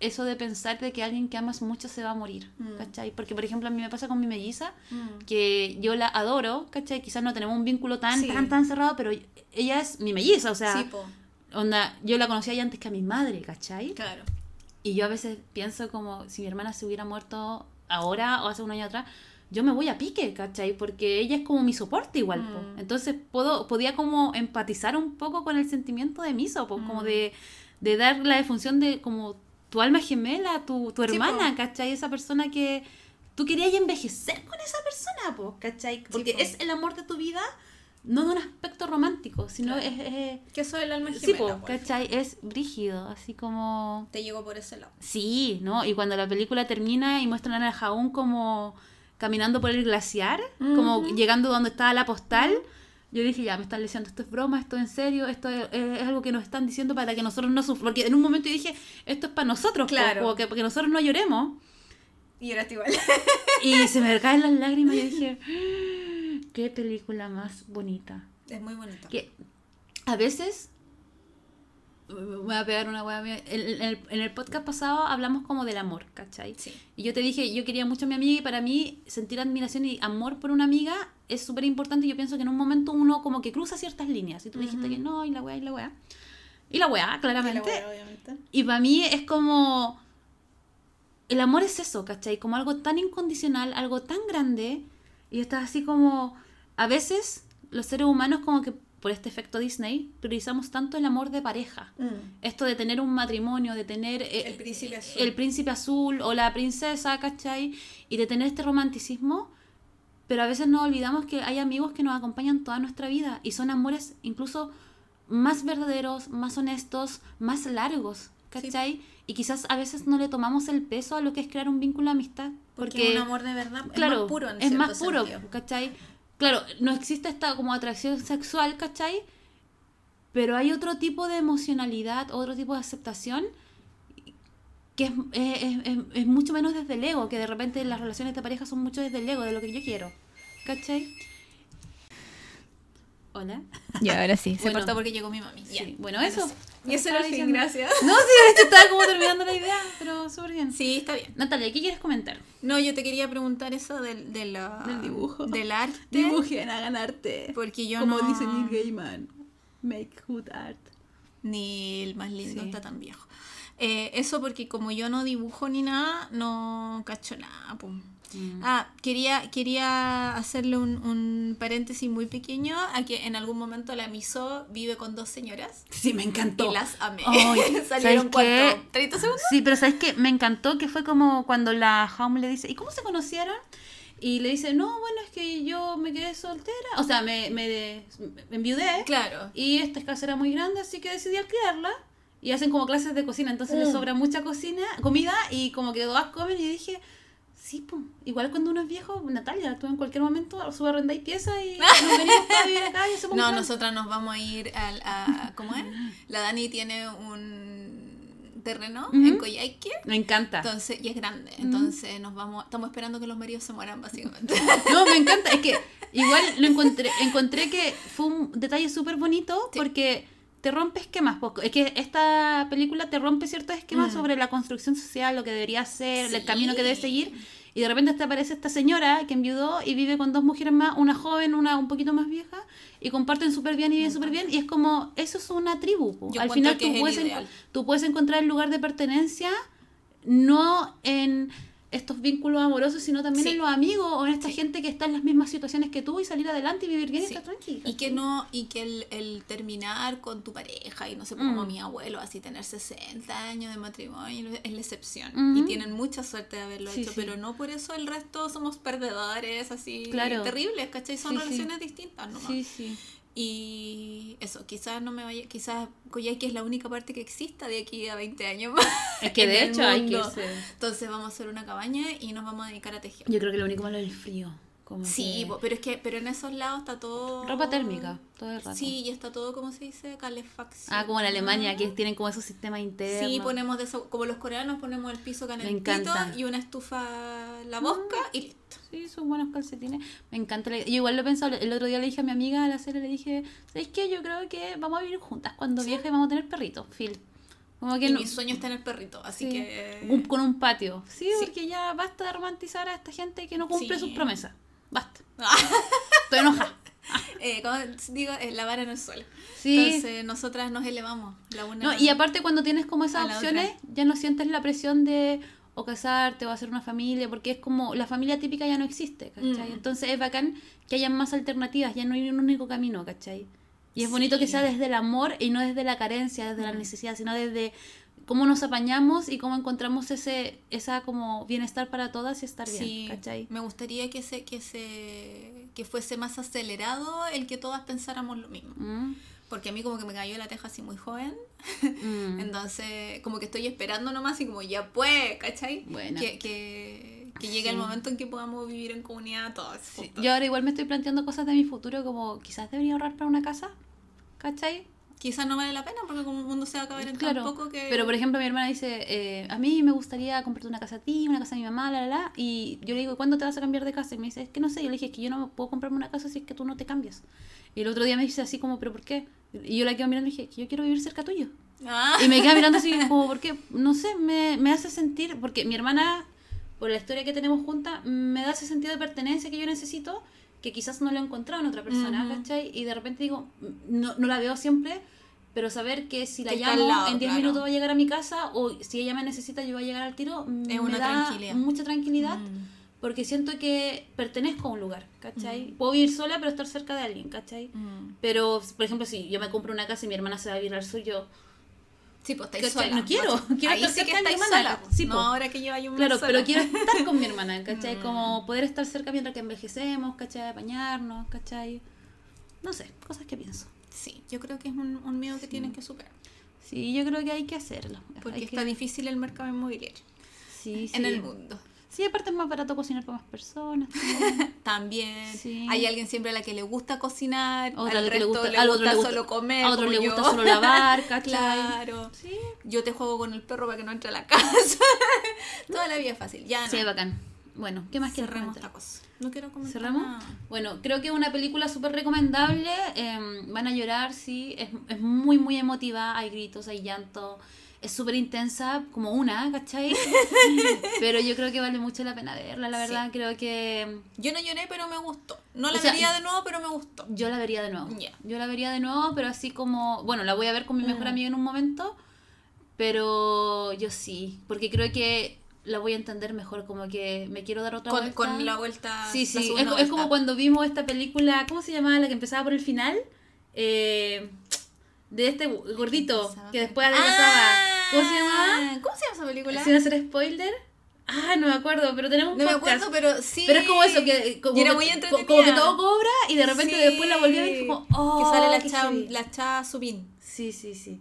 eso de pensar de que alguien que amas mucho se va a morir, Mm. ¿cachai? Porque, por ejemplo, a mí me pasa con mi melliza, Mm. que yo la adoro, ¿cachai? Quizás no tenemos un vínculo tan, Sí. tan, tan cerrado, pero ella es mi melliza, o sea, sí, onda, yo la conocía ya antes que a mi madre, ¿cachai? Claro. Y yo a veces pienso como si mi hermana se hubiera muerto ahora o hace un año atrás, yo me voy a pique, ¿cachai? Porque ella es como mi soporte igual, po. Mm. Entonces puedo, podía como empatizar un poco con el sentimiento de Miso, po, como de, de dar la defunción de como tu alma gemela, tu, tu Sí, hermana, po. ¿cachai? Esa persona que tú querías envejecer con esa persona, po, ¿cachai? Porque po. es el amor de tu vida, no de un aspecto romántico, sino Claro. es, es- Que es el alma sí, gemela, po, po, final. ¿cachai? Es brígido, así como... Te llegó por ese lado. Sí, ¿no? Y cuando la película termina y muestran a Jaún como caminando por el glaciar, como llegando donde estaba la postal, yo dije, ya, me están diciendo, esto es broma, esto es en serio, esto es, es algo que nos están diciendo para que nosotros no suframos. Porque en un momento yo dije, esto es para nosotros, Claro. como que, para que nosotros no lloremos. Y era igual. Y [LAUGHS] se me caen las lágrimas y yo dije, "Ah, [GASPS] qué película más bonita. es muy bonito. Que a veces voy a pegar una hueá mía. En, en el, en el podcast pasado hablamos como del amor, ¿cachai? Sí. Y yo te dije, yo quería mucho a mi amiga y para mí sentir admiración y amor por una amiga es súper importante. y Yo pienso que en un momento uno como que cruza ciertas líneas. Y tú me dijiste Ujú. que no, y la weá, y la weá. Y la weá, claramente. Y la wea, obviamente. Y para mí es como... El amor es eso, ¿cachai? Como algo tan incondicional, algo tan grande. Y estás así como... A veces los seres humanos como que por este efecto Disney priorizamos tanto el amor de pareja. Mm. Esto de tener un matrimonio, de tener eh, El príncipe azul. el príncipe azul o la princesa, ¿cachai? Y de tener este romanticismo. Pero a veces nos olvidamos que hay amigos que nos acompañan toda nuestra vida y son amores incluso más verdaderos, más honestos, más largos, ¿cachai? Y quizás a veces no le tomamos el peso a lo que es crear un vínculo de amistad. Porque, Porque, un amor de verdad claro, es más puro en es más cierto puro, sentido. ¿cachai? Claro, no existe esta como atracción sexual, ¿cachai? Pero hay otro tipo de emocionalidad, otro tipo de aceptación que es, es- es- es- es mucho menos desde el ego, que de repente las relaciones de pareja son mucho desde el ego, de lo que yo quiero. ¿Cachai? Hola. Ya, ahora sí. Se Bueno. cortó porque llegó mi mami. Ya. Sí, bueno, eso. Y ese era el fin, gracias. No, sí, de hecho estaba como terminando la idea, pero súper bien. Sí, está bien. Natalia, ¿qué quieres comentar? No, yo te quería preguntar eso del, de la- Del dibujo. Del arte. Dibujen, hagan arte. Porque yo Como no... dice Neil Gaiman. Make good art. Ni el más lindo Sí. está tan viejo. Eh, eso porque como yo no dibujo ni nada, no cacho nada. pum. Mm. Ah, quería, quería hacerle un, un paréntesis muy pequeño a que en algún momento la Miso vive con dos señoras Sí, me encantó. y las amé. Ay, [LAUGHS] Salieron ¿sabes cuánto, qué? ¿30 segundos? Sí, pero ¿sabes qué? Me encantó que fue como cuando la Home le dice, ¿y cómo se conocieron? Y le dice, no, bueno, es que yo me quedé soltera. O sea, me, me, me enviudé. Claro. Y esta casa era muy grande, así que decidí alquilarla. Y hacen como clases de cocina, entonces Mm. sobra mucha cocina, comida y como que todas comen. Y dije, sí, pues, igual cuando uno es viejo, Natalia, tú en cualquier momento sube a y pieza y [LAUGHS] nos venimos todos a vivir acá y No, nosotras nos vamos a ir al, a... ¿Cómo es? La Dani tiene un terreno en. Coyhaique. Me encanta. Entonces, y es grande. Entonces nos vamos, estamos esperando que los maridos se mueran, básicamente. [LAUGHS] No, me encanta. Es que igual lo encontré, encontré que fue un detalle súper bonito Sí. porque te rompe esquemas. Es que esta película te rompe ciertos esquemas Mm. sobre la construcción social, lo que debería ser, el camino que debe seguir. Y de repente te aparece esta señora que enviudó y vive con dos mujeres más, una joven, una un poquito más vieja, y comparten súper bien y bien súper bien. Y es como, eso es una tribu. po. Al final tú puedes, tú puedes encontrar el lugar de pertenencia no en estos vínculos amorosos, sino también Sí. en los amigos o en esta Sí. gente que está en las mismas situaciones que tú y salir adelante y vivir bien y estar tranquila. Y que no, y que el, el terminar con tu pareja, y no sé, como Mm. mi abuelo, así tener 60 años de matrimonio, es la excepción. Y tienen mucha suerte de haberlo hecho, pero no por eso el resto somos perdedores, así Claro. terribles, ¿cachai? Son relaciones distintas nomás. Sí, sí. Y eso, quizás no me vaya, quizás Coyhaique es la única parte que exista de aquí a 20 años más. [LAUGHS] Es que de hecho hay que ser. Entonces vamos a hacer una cabaña y nos vamos a dedicar a tejer. Yo creo que lo único malo es el frío. Como Sí, que- pero es que pero en esos lados está todo Ropa térmica, todo el rato. Sí, y está todo como se dice, calefacción. Ah, como en Alemania, que tienen como esos sistemas internos. Sí, ponemos de eso, como los coreanos ponemos el piso calentito y una estufa la bosca y listo. Sí, son buenos calcetines. Me encanta. la- Yo igual lo he pensado. El otro día le dije a mi amiga a la serie, le dije, ¿sabes qué? Yo creo que vamos a vivir juntas cuando vieja y vamos a tener perritos. Phil. Como que Y no- mi sueño está en el perrito, así sí, que un- con un patio. Sí, Sí. porque ya basta de romantizar a esta gente que no cumple Sí. sus promesas. Basta. [LAUGHS] Estoy enojada. [LAUGHS] eh, como digo, eh, la vara en el suelo. Sí. Entonces nosotras nos elevamos la una No, y aparte cuando tienes como esas opciones, ya no sientes la presión de o casarte o hacer una familia, porque es como la familia típica ya no existe, ¿cachai? Mm. Entonces es bacán que hayan más alternativas, ya no hay un único camino, ¿cachai? Y es Sí. bonito que sea desde el amor y no desde la carencia, desde la necesidad, sino desde cómo nos apañamos y cómo encontramos ese esa como bienestar para todas y estar bien, Sí, ¿cachai? me gustaría que se, que se que fuese más acelerado el que todas pensáramos lo mismo. Mm, Porque a mí como que me cayó la teja así muy joven. mm. [LAUGHS] Entonces, como que estoy esperando nomás y como ya pues, ¿cachai? Bueno. Que, que, que llegue el Sí. momento en que podamos vivir en comunidad todas. Sí. Yo ahora igual me estoy planteando cosas de mi futuro como quizás debería ahorrar para una casa, ¿cachai? Quizás no vale la pena porque como el mundo se va a acabar en Claro, tan poco que... pero por ejemplo mi hermana dice, eh, a mí me gustaría comprarte una casa a ti, una casa a mi mamá, la, la, la, y yo le digo, ¿cuándo te vas a cambiar de casa? Y me dice, es que no sé, yo le dije, es que yo no puedo comprarme una casa si es que tú no te cambias. Y el otro día me dice así como, ¿pero por qué? Y yo la quedo mirando y dije, que yo quiero vivir cerca tuyo. Ah. Y me queda mirando así [LAUGHS] como, ¿por qué? No sé, me, me hace sentir, porque mi hermana, por la historia que tenemos juntas, me da ese sentido de pertenencia que yo necesito, que quizás no lo he encontrado en otra persona, Ujú. ¿cachai? Y de repente digo, no, no la veo siempre, pero saber que si la Que llamo lado, en 10 claro. minutos va a llegar a mi casa, o si ella me necesita yo voy a llegar al tiro, me una da tranquilidad. mucha tranquilidad. Mm. Porque siento que pertenezco a un lugar, ¿cachai? Mm. Puedo vivir sola, pero estar cerca de alguien, ¿cachai? Mm. Pero, por ejemplo, si yo me compro una casa y mi hermana se va a vivir al sur, yo Sí, pues estáis sola. No quiero, quiero Ahí estar sí que cerca de mi hermana. sola. pues. Sí, no po. ahora que lleva un mes Claro, sola. pero quiero estar con mi hermana, ¿cachai? Mm. Como poder estar cerca mientras que envejecemos, ¿cachai? Apañarnos, ¿cachai? No sé, cosas que pienso. Sí, yo creo que es un, un miedo que tienes que superar. Sí, yo creo que hay que hacerlo. Porque Hay está que- difícil el mercado inmobiliario Sí, sí. en el mundo. Sí, aparte es más barato cocinar para más personas. [LAUGHS] también. También Sí. hay alguien siempre a la que le gusta cocinar, Otra al le que le resto gusta- le al gusta, otro le gusta- solo comer, a otro le yo. gusta solo lavar. [LAUGHS] Claro. Sí. Yo te juego con el perro para que no entre a la casa. [LAUGHS] Toda la vida es fácil. Ya no. Sí, bacán. Bueno, ¿qué más esta cosa. No quiero comentar ¿Cerramos? nada. Bueno, creo que es una película súper recomendable. em, van a llorar, sí. Es, es muy, muy emotiva. Hay gritos, hay llanto. Es súper intensa, como una, ¿cachai? [LAUGHS] Pero yo creo que vale mucho la pena verla, la verdad. Creo que Yo no lloré, pero me gustó. No la O sea, vería de nuevo, pero me gustó. yo la vería de nuevo. Ya. Yo la vería de nuevo, pero así como. Bueno, la voy a ver con mi mejor Mm. amiga en un momento. Pero yo sí. Porque creo que la voy a entender mejor. Como que me quiero dar otra Con, vuelta. con la vuelta. Sí, sí, es, segunda es vuelta. como cuando vimos esta película, ¿cómo se llamaba? La que empezaba por el final. Eh, de este gordito que después adelgazaba. ¿Cómo se llamaba? Ah, ¿Cómo se llama esa película? Sin hacer spoiler. Ah, no me acuerdo, pero tenemos un No me podcast. acuerdo, pero sí. Pero es como eso, que como, Y era que- muy entretenida. como que todo cobra y de repente Sí. después la volví a ver y como, oh, Que sale la qué cha, la cha Subin. Sí, sí, sí.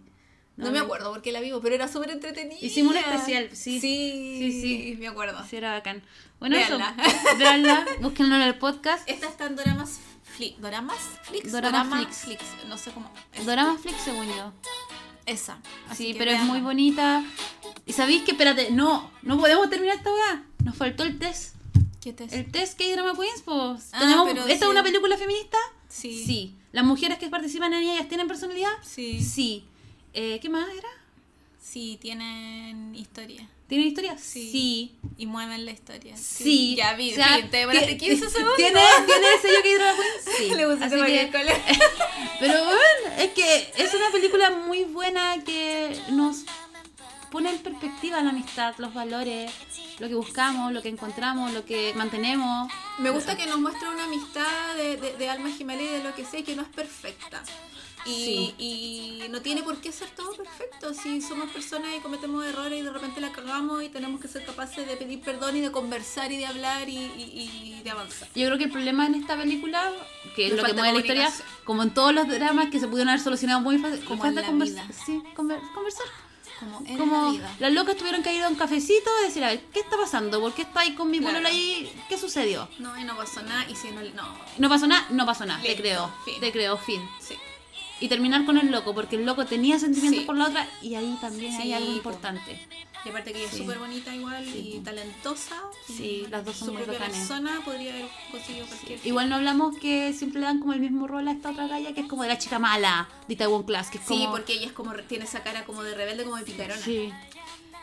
No, me acuerdo porque la vivo, pero era súper entretenida. Hicimos un especial, sí. Sí, Sí, sí. me acuerdo. Sí, era bacán. Bueno, Véanla. eso. Véanla, búsquenlo en el podcast. Esta está en Doramas Flix. ¿Doramas Flix? Dorama Flix. No sé cómo. es. Dorama Flix, según yo. Esa. Así Sí, que pero es muy bonita. Y sabéis que, espérate, no, no podemos terminar esta weá. Nos faltó el test. ¿Qué te El test K-Drama Queens, pues. Ah, ¿Tenemos, pero ¿Esta sí. es una película feminista? Sí. Sí. ¿Las mujeres que participan en ellas tienen personalidad? Sí. Sí. Eh, ¿Qué más era? Sí, tienen historia. ¿Tienen historia? Sí. Sí. Y mueven la historia. Sí. Ya vi, O sea, te demoraste ti- 15 [LAUGHS] segundos. ¿Tiene, ¿Tiene el sello? Sí. [LAUGHS] Le cualquier que-. [LAUGHS] Pero bueno, es que es una película muy buena que nos pone en perspectiva la amistad, los valores, lo que buscamos, lo que encontramos, lo que mantenemos. Me gusta que nos muestre una amistad de, de, de alma gemela y de lo que sé que no es perfecta. Y, Sí. y no tiene por qué ser todo perfecto. Si somos personas y cometemos errores y de repente la cagamos y tenemos que ser capaces de pedir perdón y de conversar y de hablar y, y- y de avanzar. Yo creo que el problema en esta película, que es lo que mueve la historia, como en todos los dramas que se pudieron haber solucionado muy fácil, Como falta convers-. Sí, conver- conversar. Como en como la vida. las locas tuvieron que ir a un cafecito y decir, a ver, ¿qué está pasando? ¿Por qué está ahí con mi Claro. ahí? ¿Qué sucedió? No, y no pasó nada. Y si no, no. No pasó nada, no pasó nada, te creo, fin. te creo, fin. Sí. Y terminar con el loco, porque el loco tenía sentimientos Sí. por la otra y ahí también hay Sí, algo po. importante. Y aparte que ella Sí. es súper bonita igual Sí. y talentosa. Sí, y las dos son su muy propia persona podría haber conseguido cualquier... Igual no hablamos que siempre le dan como el mismo rol a esta otra galla que es como de la chica mala de Taiwan Class, que es Sí, como... porque ella es como tiene esa cara como de rebelde, como de picarona. Sí.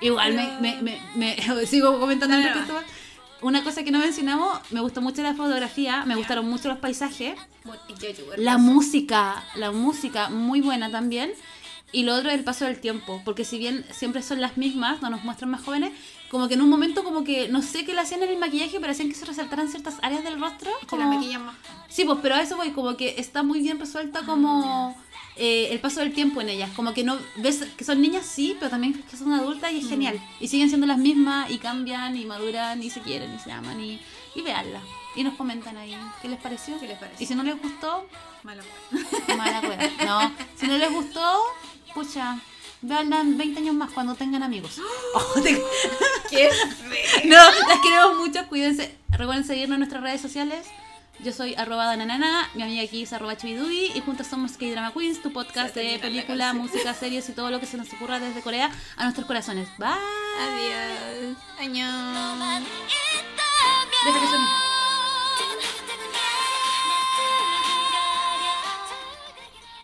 Igual Pero- me, me, me, me- [LAUGHS] sigo comentando Dale, al respecto. Una cosa que no mencionamos, me gustó mucho la fotografía, me gustaron mucho los paisajes, la música, la música muy buena también. Y lo otro es el paso del tiempo, porque si bien siempre son las mismas, no nos muestran más jóvenes, como que en un momento como que no sé qué le hacían en el maquillaje, pero hacían que se resaltaran ciertas áreas del rostro. Que la como- maquillan más. Sí, pues, pero a eso voy, como que está muy bien resuelta como eh, el paso del tiempo en ellas. Como que no ves que son niñas, sí, pero también que son adultas y es genial. Y siguen siendo las mismas y cambian y maduran y se quieren y se aman y, y veanla. Y nos comentan ahí qué les pareció. ¿Qué les pareció? Y si no les gustó, Mala [LAUGHS] mala. No, si no les gustó, pucha, veanla en 20 años más cuando tengan amigos. [GASPS] Oh, te- [LAUGHS] ¡Qué no, las queremos mucho, cuídense. Recuerden seguirnos en nuestras redes sociales. Yo soy arroba dananana, mi amiga aquí es arroba chubidubi y juntas somos K-Drama Queens, tu podcast de película, música, series y todo lo que se nos ocurra desde Corea a nuestros corazones. Bye. Adiós. Año. Que suene.